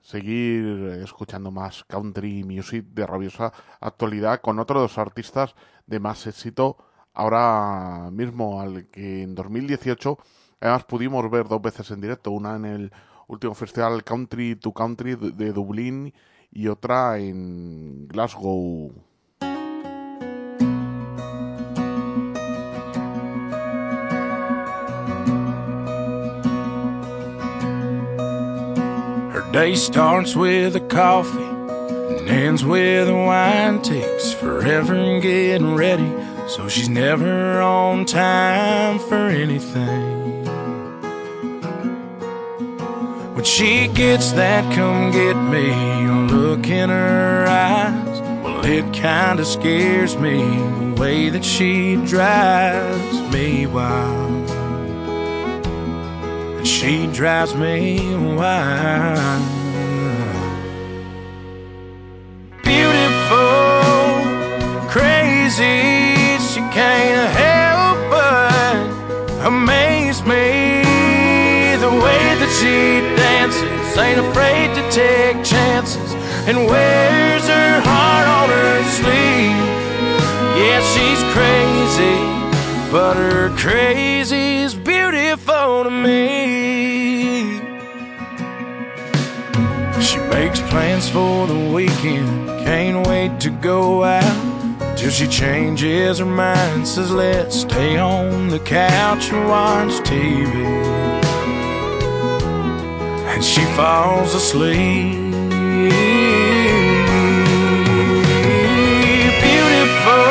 seguir escuchando más country music de rabiosa actualidad con otro de los artistas de más éxito ahora mismo, al que en 2018 además pudimos ver dos veces en directo, una en el último festival Country to Country de de Dublín y otra en Glasgow. Day starts with a coffee and ends with a wine. Takes forever getting ready, so she's never on time for anything. When she gets that come get me look in her eyes, well, it kinda scares me the way that she drives me wild. She drives me wild. Beautiful, crazy, she can't help but amaze me. The way that she dances, ain't afraid to take chances, and wears her heart on her sleeve. Yeah, she's crazy, but her crazy's beautiful to me. Makes plans for the weekend, can't wait to go out. Till she changes her mind, says let's stay on the couch and watch TV. And she falls asleep. Beautiful,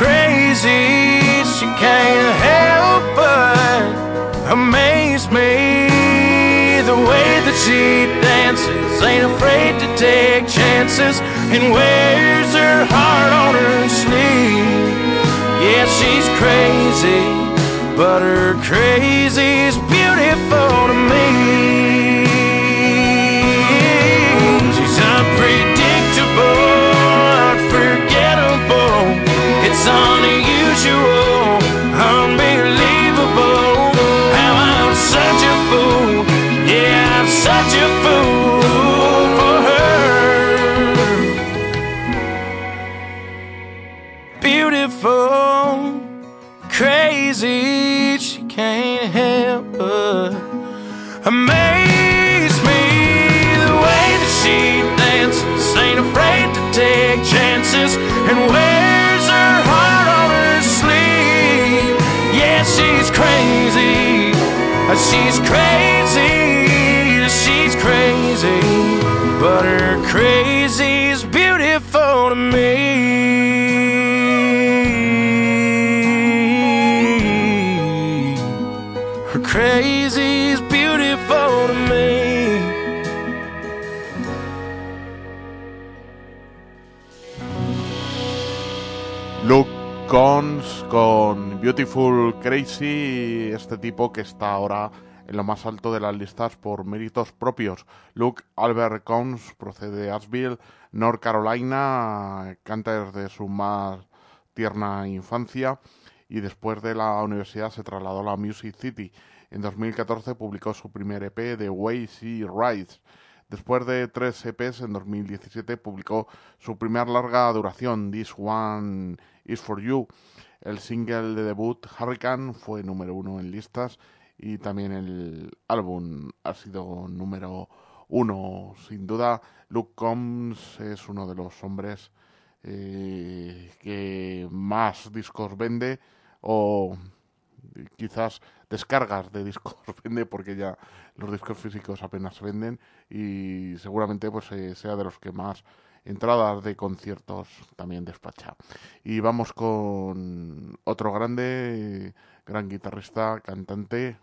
crazy, she can't help but amaze me. The way that she ain't afraid to take chances, and wears her heart on her sleeve. Yeah, she's crazy, but her crazy's beautiful to me. Con Beautiful Crazy, este tipo que está ahora en lo más alto de las listas por méritos propios. Luke Albert Combs procede de Asheville, North Carolina, canta desde su más tierna infancia y después de la universidad se trasladó a la Music City. En 2014 publicó su primer EP, The Way She Rides. Después de tres EPs, en 2017 publicó su primer larga duración, This One Is For You. El single de debut, Hurricane, fue número uno en listas y también el álbum ha sido número uno. Sin duda, Luke Combs es uno de los hombres eh, que más discos vende o quizás descargas de discos vende porque ya los discos físicos apenas venden y seguramente pues eh, sea de los que más entradas de conciertos también despacha. Y vamos con otro grande, gran guitarrista, cantante.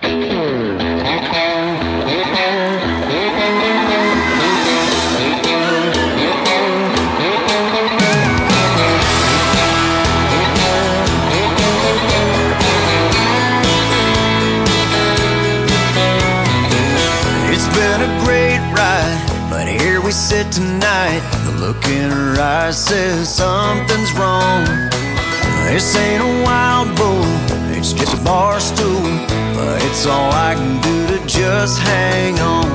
we sit tonight. The look in her eyes says something's wrong. This ain't a wild bull, it's just a bar stool. But it's all I can do to just hang on.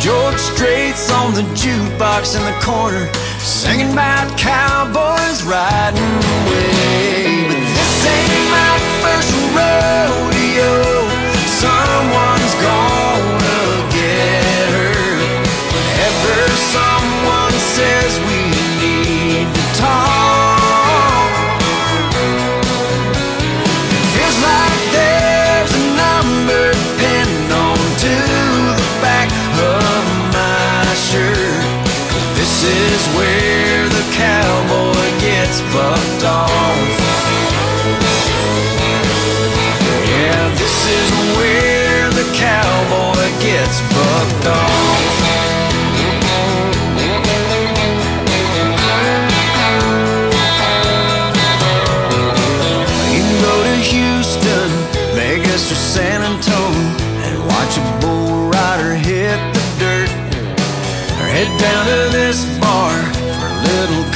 George Strait's on the jukebox in the corner, singing about cowboys riding away. But this ain't my first rodeo. Gets bucked off. Yeah, this is where the cowboy gets bucked off.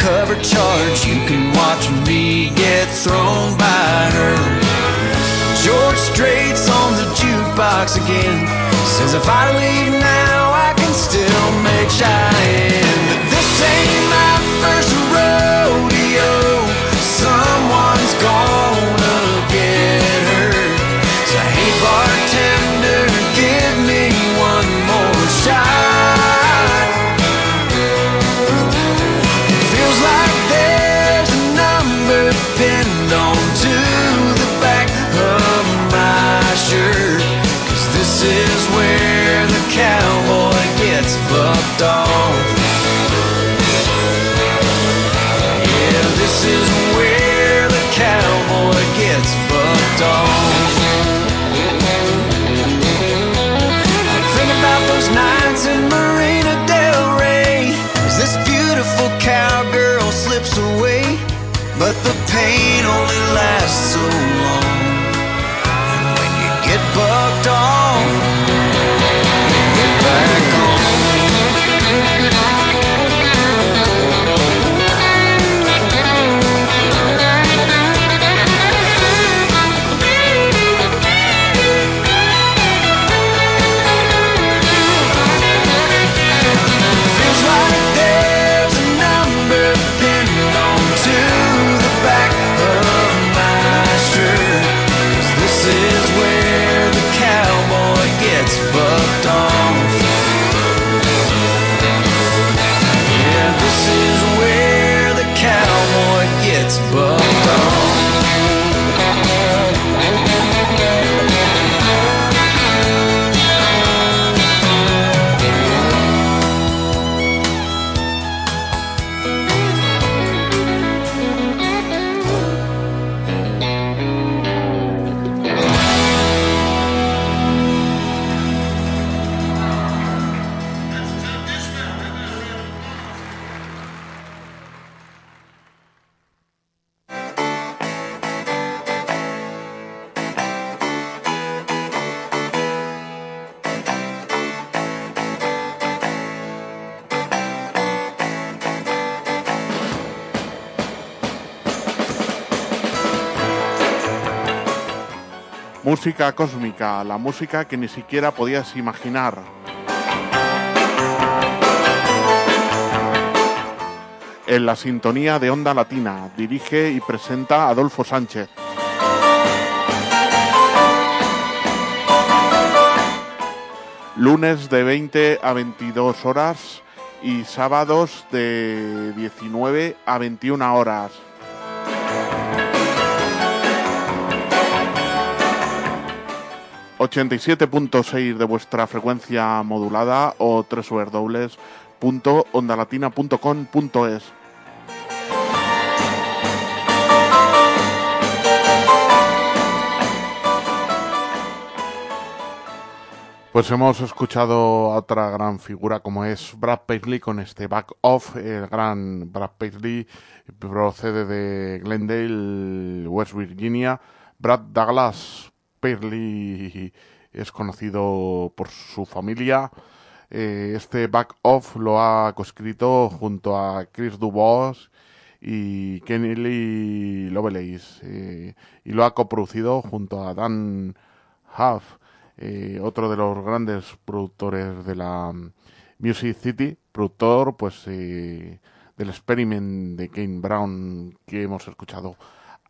Cover charge. You can watch me get thrown by her. George Strait's on the jukebox again. Says if I leave now, I can still make Cheyenne. You Música cósmica, la música que ni siquiera podías imaginar. En la sintonía de Onda Latina, dirige y presenta Adolfo Sánchez. Lunes de 20 a 22 horas y sábados de 19 a 21 horas. ...87.6 de vuestra frecuencia modulada o www.ondalatina.com.es. Pues hemos escuchado a otra gran figura como es Brad Paisley con este Back Off. El gran Brad Paisley procede de Glendale, West Virginia. Brad Douglas Paisley es conocido por su familia. Eh, este Back Off lo ha coescrito junto a Chris Dubois y Kenny Lee Lovelace eh, y lo ha coproducido junto a Dan Huff eh, otro de los grandes productores de la mm, Music City, productor pues del experiment de Kane Brown que hemos escuchado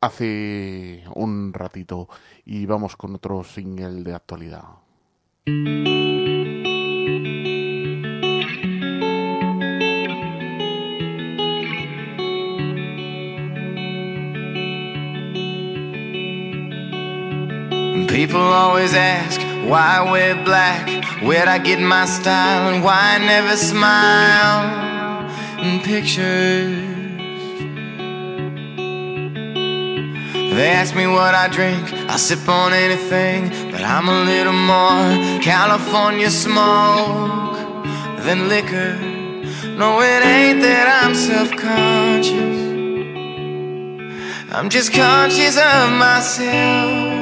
hace un ratito y vamos con otro single de actualidad. People always ask why wear black, where'd I get my style, and why I never smile in pictures. They ask me what I drink, I sip on anything, but I'm a little more California smoke than liquor. No, it ain't that I'm self conscious, I'm just conscious of myself.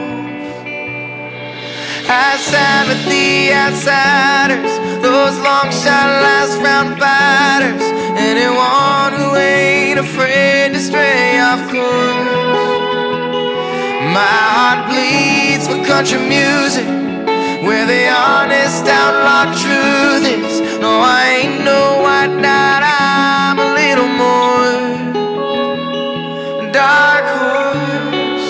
Outside with the outsiders, those long shot last round fighters, anyone who ain't afraid to stray off course. My heart bleeds for country music, where the honest outlaw truth is. No, I ain't no white knight, I'm a little more dark horse.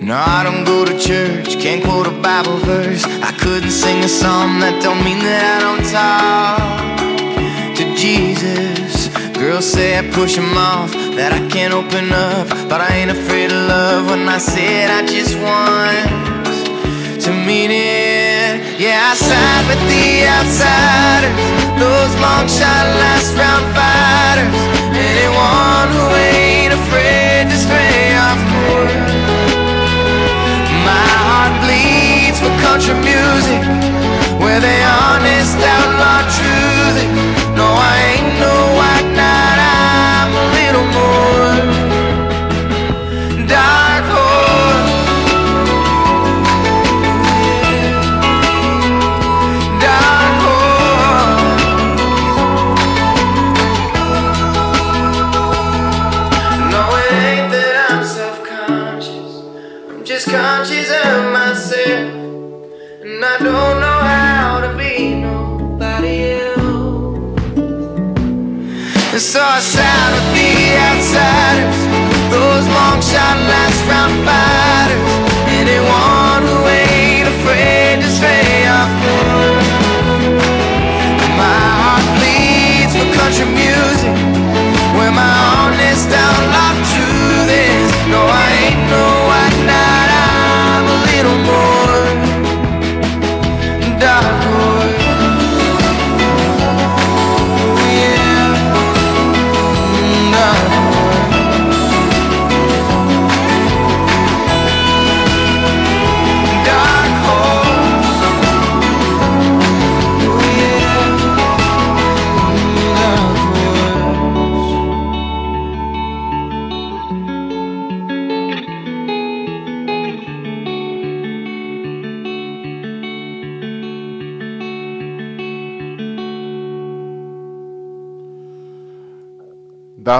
No, I don't go to church, can't quote a Bible verse. I couldn't sing a song, that don't mean that I don't talk. Girls say I push him off, that I can't open up. But I ain't afraid of love when I said I just want to mean it. Yeah, I side with the outsiders, those long shot last round fighters. Anyone who ain't afraid to stray off course. My heart bleeds for country music, where the honest outlaw truth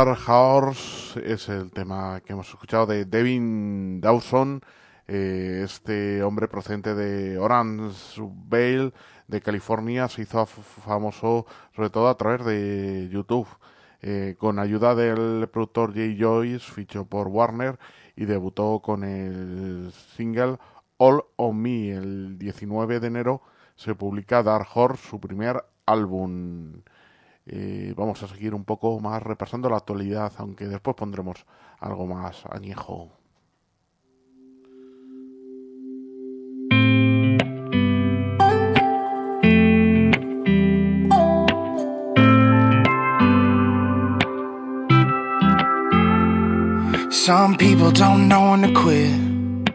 Dark Horse es el tema que hemos escuchado de Devin Dawson, eh, este hombre procedente de Orange Vale, de California, se hizo famoso sobre todo a través de YouTube. Eh, con ayuda del productor Jay Joyce, fichó por Warner y debutó con el single All on Me. El 19 de enero se publica Dark Horse, su primer álbum. Eh, vamos a seguir un poco más repasando la actualidad, aunque después pondremos algo más añejo. Some people don't know when to quit,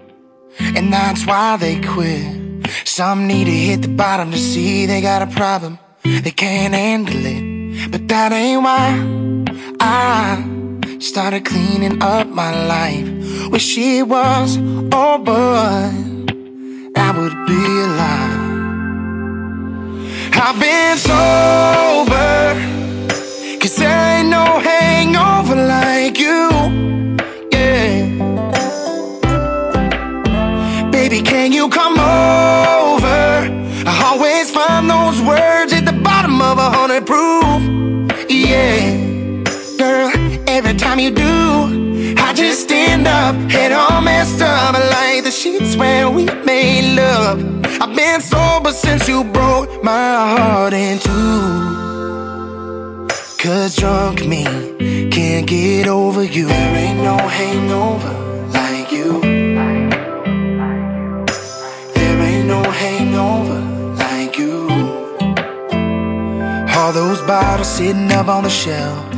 and that's why they quit. Some need to hit the bottom to see they got a problem, they can't handle it. But that ain't why I started cleaning up my life. Wish it was over, that would be a lie. I've been sober, cause there ain't no hangover like you. Yeah. Baby, can you come over? I always find those words of a hundred proof. Yeah. Girl, every time you do, I just stand up head all messed up like the sheets where we made love. I've been sober since you broke my heart in two. Cause drunk me can't get over you. There ain't no hangover like you. Bottles sitting up on the shelf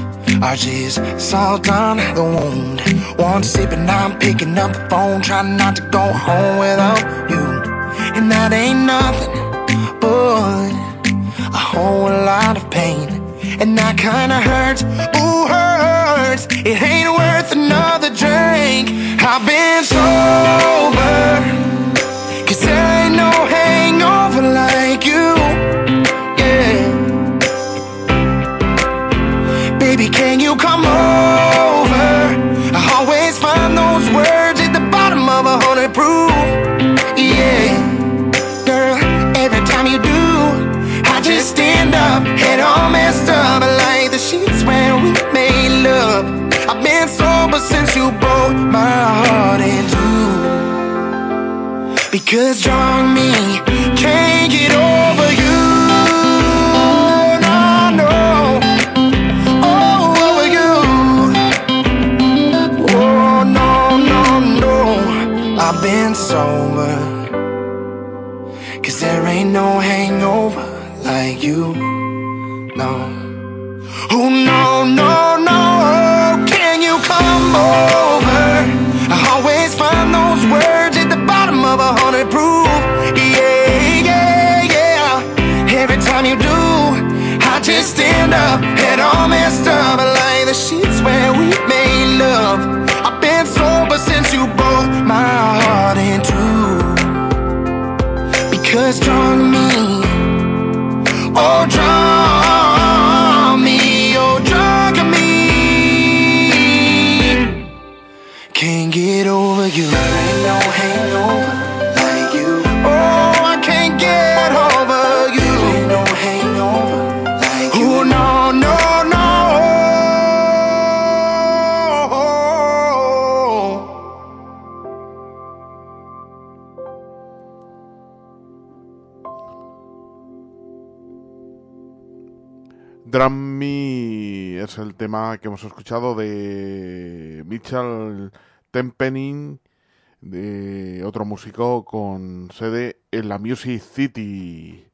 just salt on the wound. One sip and I'm picking up the phone, trying not to go home without you. And that ain't nothing but a whole lot of pain. And that kinda hurts, ooh, hurts. It ain't worth another drink. I've Because drunk me es el tema que hemos escuchado de Mitchell Tempening, de otro músico con sede en la Music City,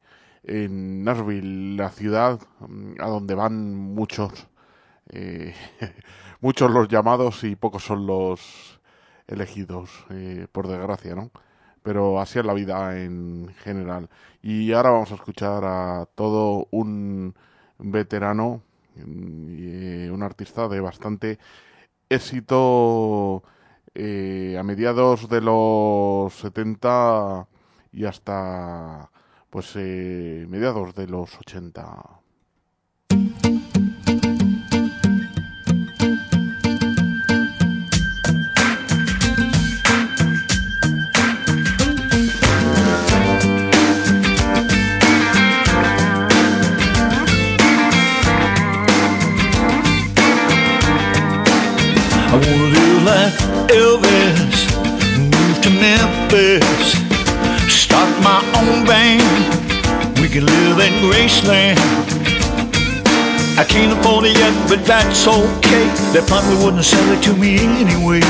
en Nashville, la ciudad mm, a donde van muchos, eh, muchos los llamados y pocos son los elegidos, eh, por desgracia, ¿no? Pero así es la vida en general. Y ahora vamos a escuchar a todo un veterano eh, un artista de bastante éxito eh, a mediados de los 70 y hasta pues eh, mediados de los 80. Like Elvis, move to Memphis, start my own band. We can live in Graceland. I can't afford it yet, but that's okay. They probably wouldn't sell it to me anyway.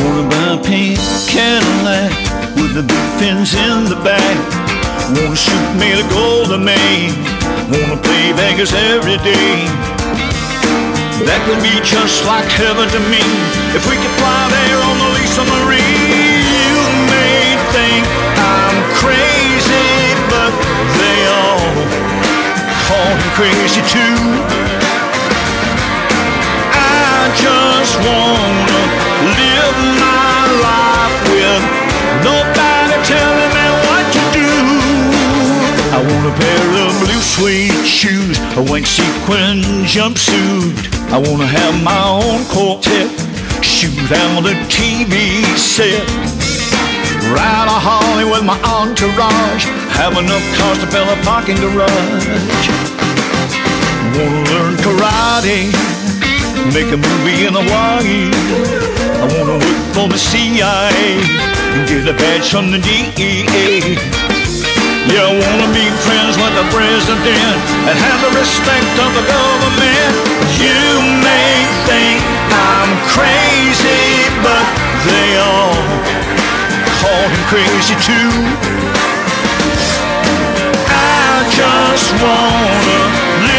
Wanna buy a pink Cadillac with the big fins in the back. Wanna shoot me the golden man. Wanna play Vegas every day. That would be just like heaven to me if we could fly there on the Lisa Marie. You may think I'm crazy, but they all call me crazy too. I just wanna live my life with nobody telling me what to do. I want a pair of blue suede shoes, a white sequin jumpsuit. I wanna have my own quartet, shoot down the TV set. Ride a Harley with my entourage, have enough cars to fill a parking garage. Wanna learn karate, make a movie in Hawaii. I wanna work for the CIA, get a badge from the DEA. I wanna be friends with the president and have the respect of the government. You may think I'm crazy, but they all call him crazy too. I just wanna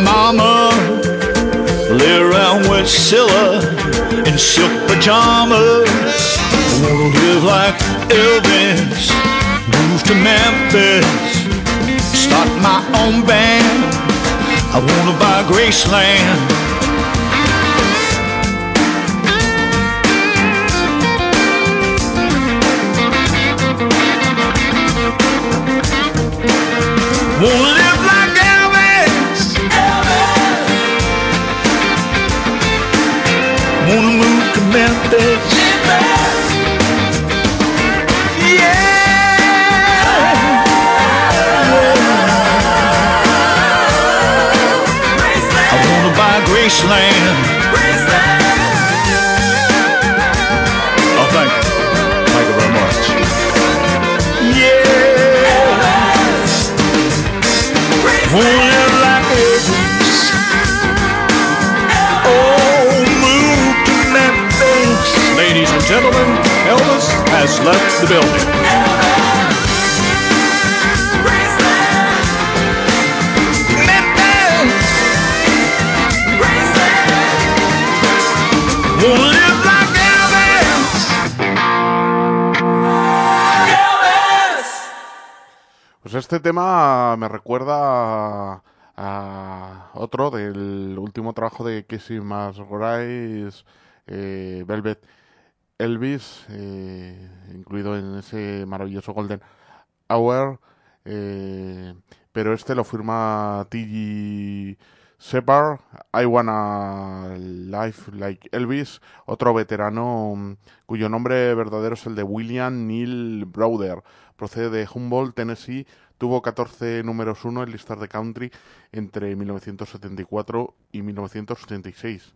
mama, lay around with Scylla in silk pajamas. Wanna live like Elvis, move to Memphis, start my own band. I wanna buy Graceland. Pues este tema me recuerda a, otro del último trabajo de Casey Musgraves, eh, Velvet Elvis, eh, incluido en ese maravilloso Golden Hour. eh, pero este lo firma T.G. Shepard, I Wanna Life Like Elvis, otro veterano mm, cuyo nombre verdadero es el de William Neil Browder, procede de Humboldt, Tennessee, tuvo 14 números 1 en listas de country entre 1974 y 1986.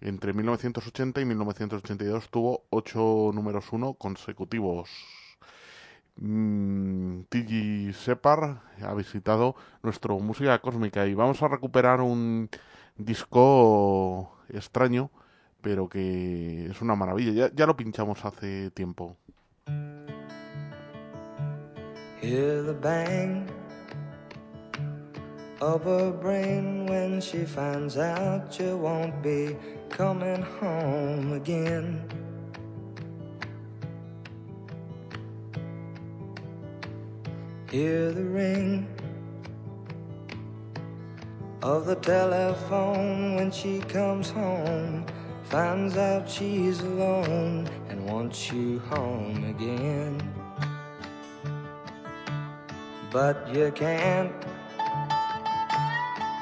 Entre 1980 y 1982 tuvo 8 números 1 consecutivos. Mm, T.G. Separ ha visitado nuestro Música Cósmica y vamos a recuperar un disco extraño, pero que es una maravilla. Ya, ya lo pinchamos hace tiempo. Hear the bang of her brain when she finds out you won't be coming home again. Hear the ring of the telephone when she comes home, finds out she's alone and wants you home again. But you can't.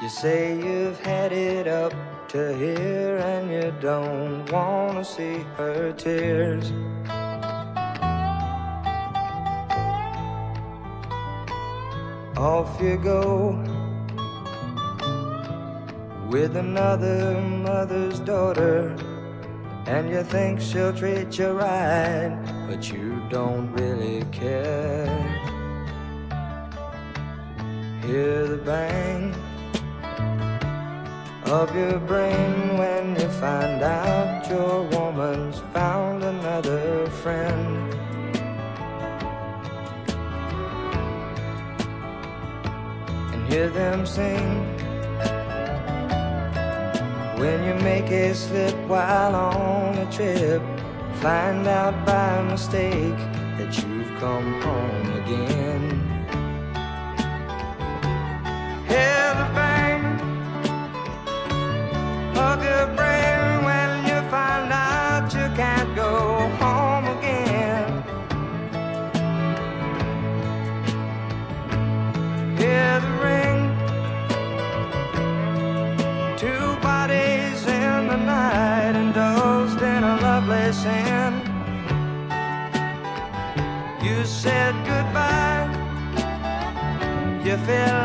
You say you've had it up to here and you don't want to see her tears. Off you go with another mother's daughter, and you think she'll treat you right, but you don't really care. Hear the bang of your brain when you find out your woman's found another friend. And hear them sing when you make a slip while on a trip. Find out by mistake that you've come home again. Hear When you said goodbye. You feel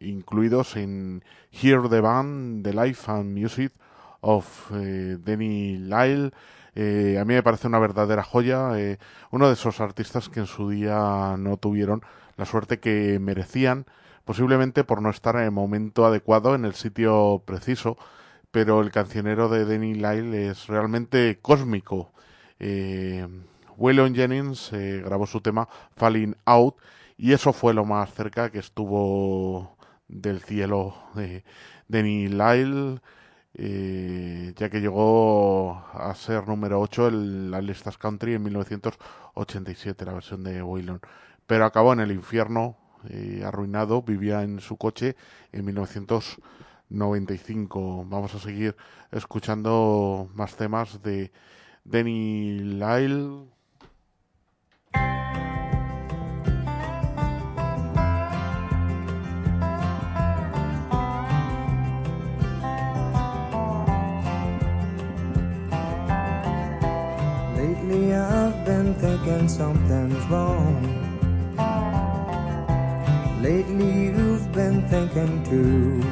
incluidos en Hear the Band, The Life and Music of eh, Denny Lyle. Eh, a mí me parece una verdadera joya, eh, uno de esos artistas que en su día no tuvieron la suerte que merecían, posiblemente por no estar en el momento adecuado, en el sitio preciso, pero el cancionero de Denny Lyle es realmente cósmico. Eh, Jennings grabó su tema Falling Out y eso fue lo más cerca que estuvo del cielo de Denny Lyle, eh, ya que llegó a ser número 8 en las listas country en 1987, la versión de Waylon. Pero acabó en el infierno, eh, arruinado, vivía en su coche en 1995. Vamos a seguir escuchando más temas de Denny Lyle. Something's wrong. Lately you've been thinking too.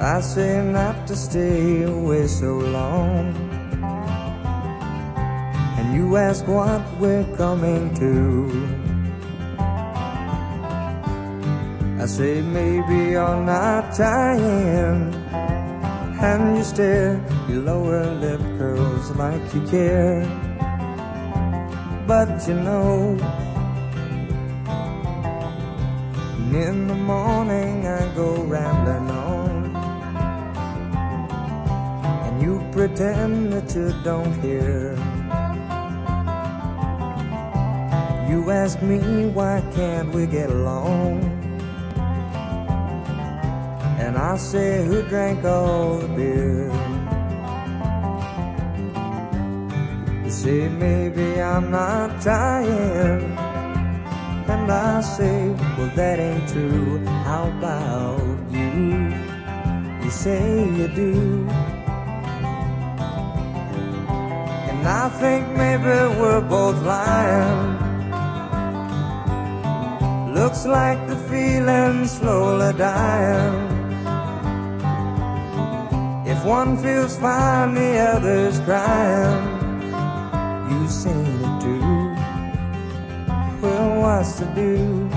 I say not to stay away so long. And you ask what we're coming to. I say maybe you're not trying. And you stare, your lower lip curls like you care. But you know, in the morning I go rambling on. And you pretend that you don't hear. You ask me why can't we get along? And I say who drank all the beer? You say maybe I'm not trying. And I say, well, that ain't true. How about you? You say you do. And I think maybe we're both lying. Looks like the feeling's slowly dying. One feels fine, the other's crying. You seen it too well, what's to do?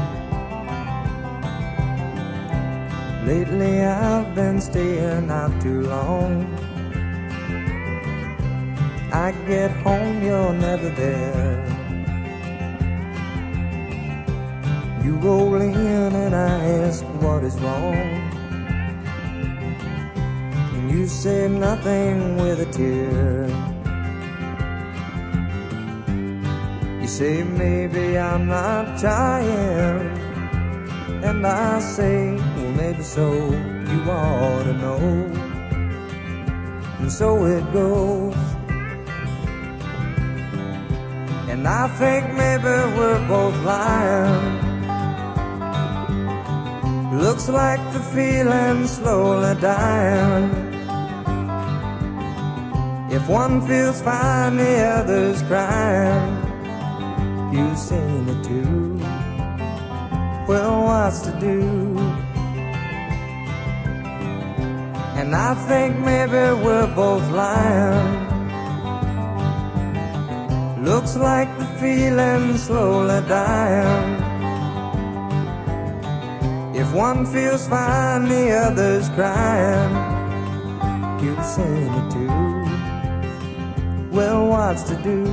Lately I've been staying out too long. I get home, you're never there. You roll in and I ask what is wrong. You say nothing with a tear. You say maybe I'm not trying And I say, well maybe so You ought to know. And so it goes. And I think maybe we're both lying. Looks like the feeling's slowly dying If one feels fine, the other's crying You've seen it too. Well, what's to do? And I think maybe we're both lying. Looks like the feeling's slowly dying. If one feels fine, the other's crying. You've seen it too. Well, what's to do?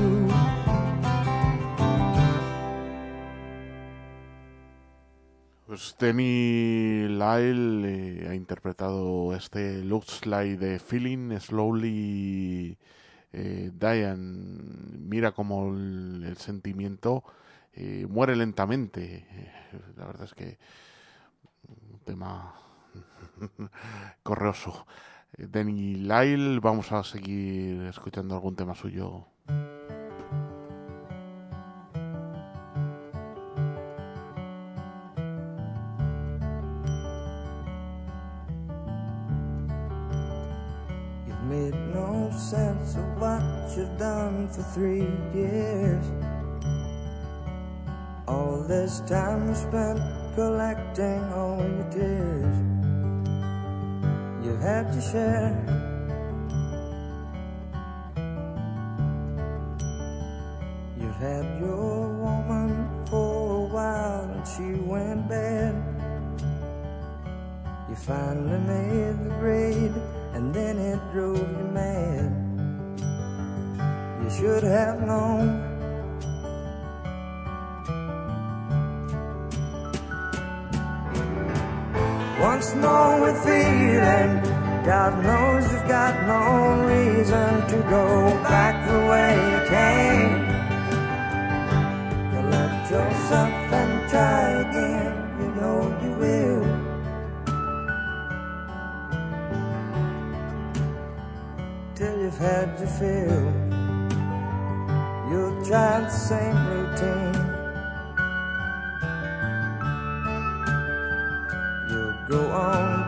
Pues Lyle eh, ha interpretado este Looks Like the Feeling Slowly eh, Dying. Mira cómo el, sentimiento eh, muere lentamente. La verdad es que un tema correoso. Danny Lyle, vamos a seguir escuchando algún tema suyo. You've made no sense of what you've done for three years. All this time spent collecting all your tears. You've had your share. You've had your woman for a while and she went bad. You finally made the grade and then it drove you mad. You should have known. Once more with feeling, God knows you've got no reason to go back the way you came. You left yourself and try again, you know you will. till you've had your fill. You'll try the same routine.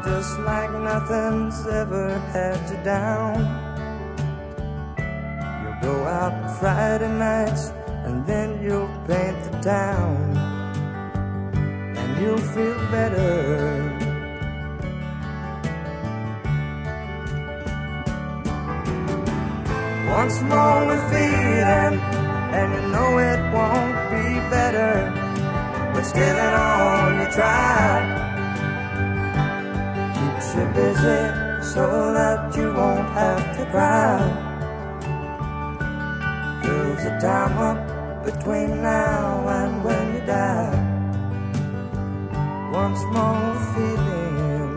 just like nothing's ever had you down. You'll go out Friday nights and then you'll paint the town. And you'll feel better. Once more we're feeding, and you know it won't be better. But still, it all you tried you busy so that you won't have to cry. Fills the time up between now and when you die. Once more feeling.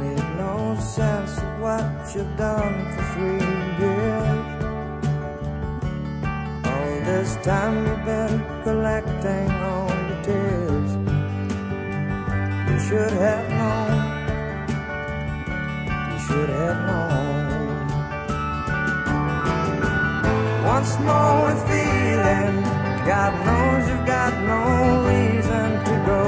Made no sense of what you've done for three years. All this time you've been collecting all your tears. Should have known. You should have known. Once more with feeling. God knows you've got no reason to go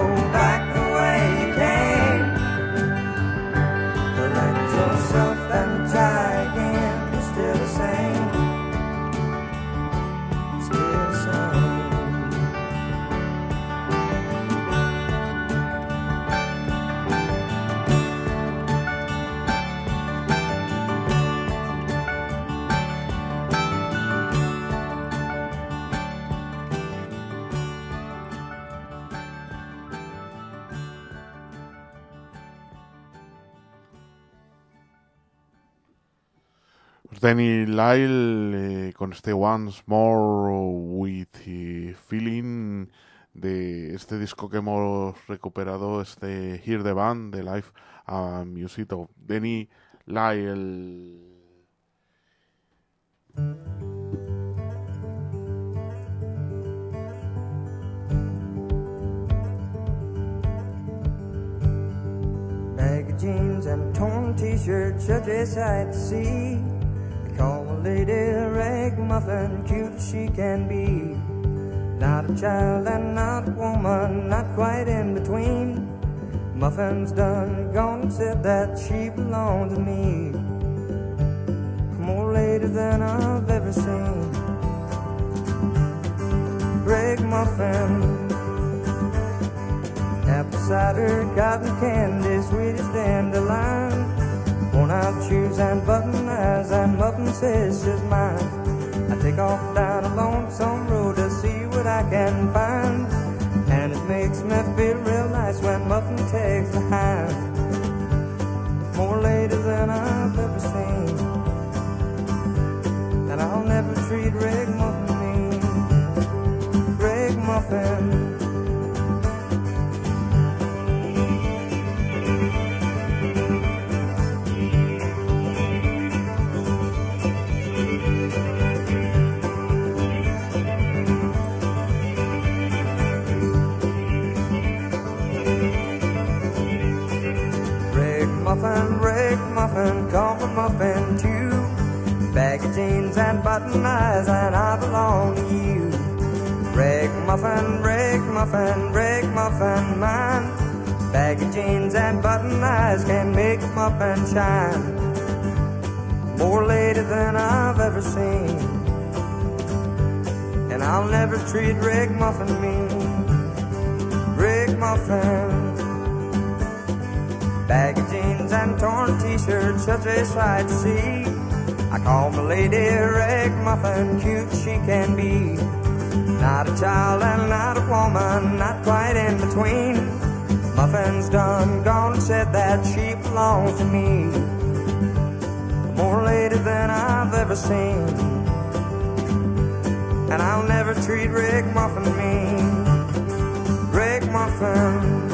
Danny Lyle eh, con este Once More with Feeling de este disco que hemos recuperado, este Hear the Band de Live a Music Danny Lyle. And torn t-shirt, such a sight to see. Call a lady a ragamuffin, cute as she can be. Not a child and not a woman, not quite in between. Muffin's done gone and said that she belonged to me. More lady than I've ever seen. Greg Muffin. Apple cider, cotton candy, sweet as dandelion. Worn out shoes and button eyes, and Muffin says she's mine. I take off down a lonesome road to see what I can find. And it makes me feel real nice when Muffin takes the behind. More lady than I've ever seen. And I'll never treat Greg Muffin mean. Muffin. Muffin, too. Baggy jeans and button eyes, and I belong to you. Rick Muffin, Rick Muffin, Rick Muffin, mine. Baggy jeans and button eyes can make a muffin shine. More lady than I've ever seen. And I'll never treat Rick Muffin mean. Rick Muffin. Baggy jeans and torn t-shirts, such a sight to see. I call my lady Rag Muffin, cute she can be. Not a child and not a woman, not quite in between. Muffin's done gone and said that she belongs to me. More lady than I've ever seen. And I'll never treat Rick Muffin mean. Rick Muffin.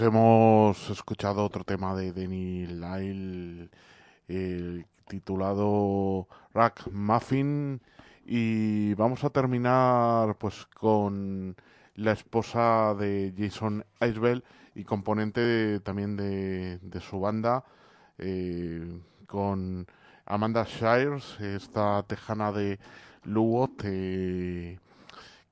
Hemos escuchado otro tema de Danny Lyle eh, titulado Rack Muffin y vamos a terminar pues con la esposa de Jason Isbell y componente de- también de, su banda eh, con Amanda Shires, esta tejana de Lugot eh,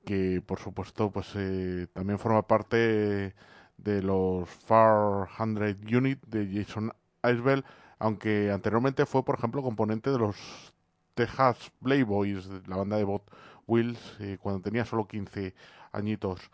que por supuesto pues eh, también forma parte de los Far 100 Unit de Jason Isbell, aunque anteriormente fue por ejemplo componente de los Texas Playboys, la banda de Bot Wills, eh, cuando tenía solo 15 añitos.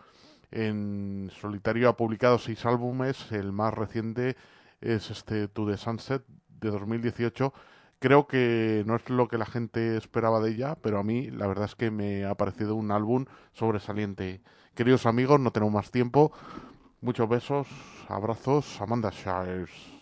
En solitario ha publicado seis álbumes, el más reciente es este To the Sunset de 2018. Creo que no es lo que la gente esperaba de ella, pero a mí la verdad es que me ha parecido un álbum sobresaliente. Queridos amigos, no tenemos más tiempo. Muchos besos, abrazos, Amanda Shires.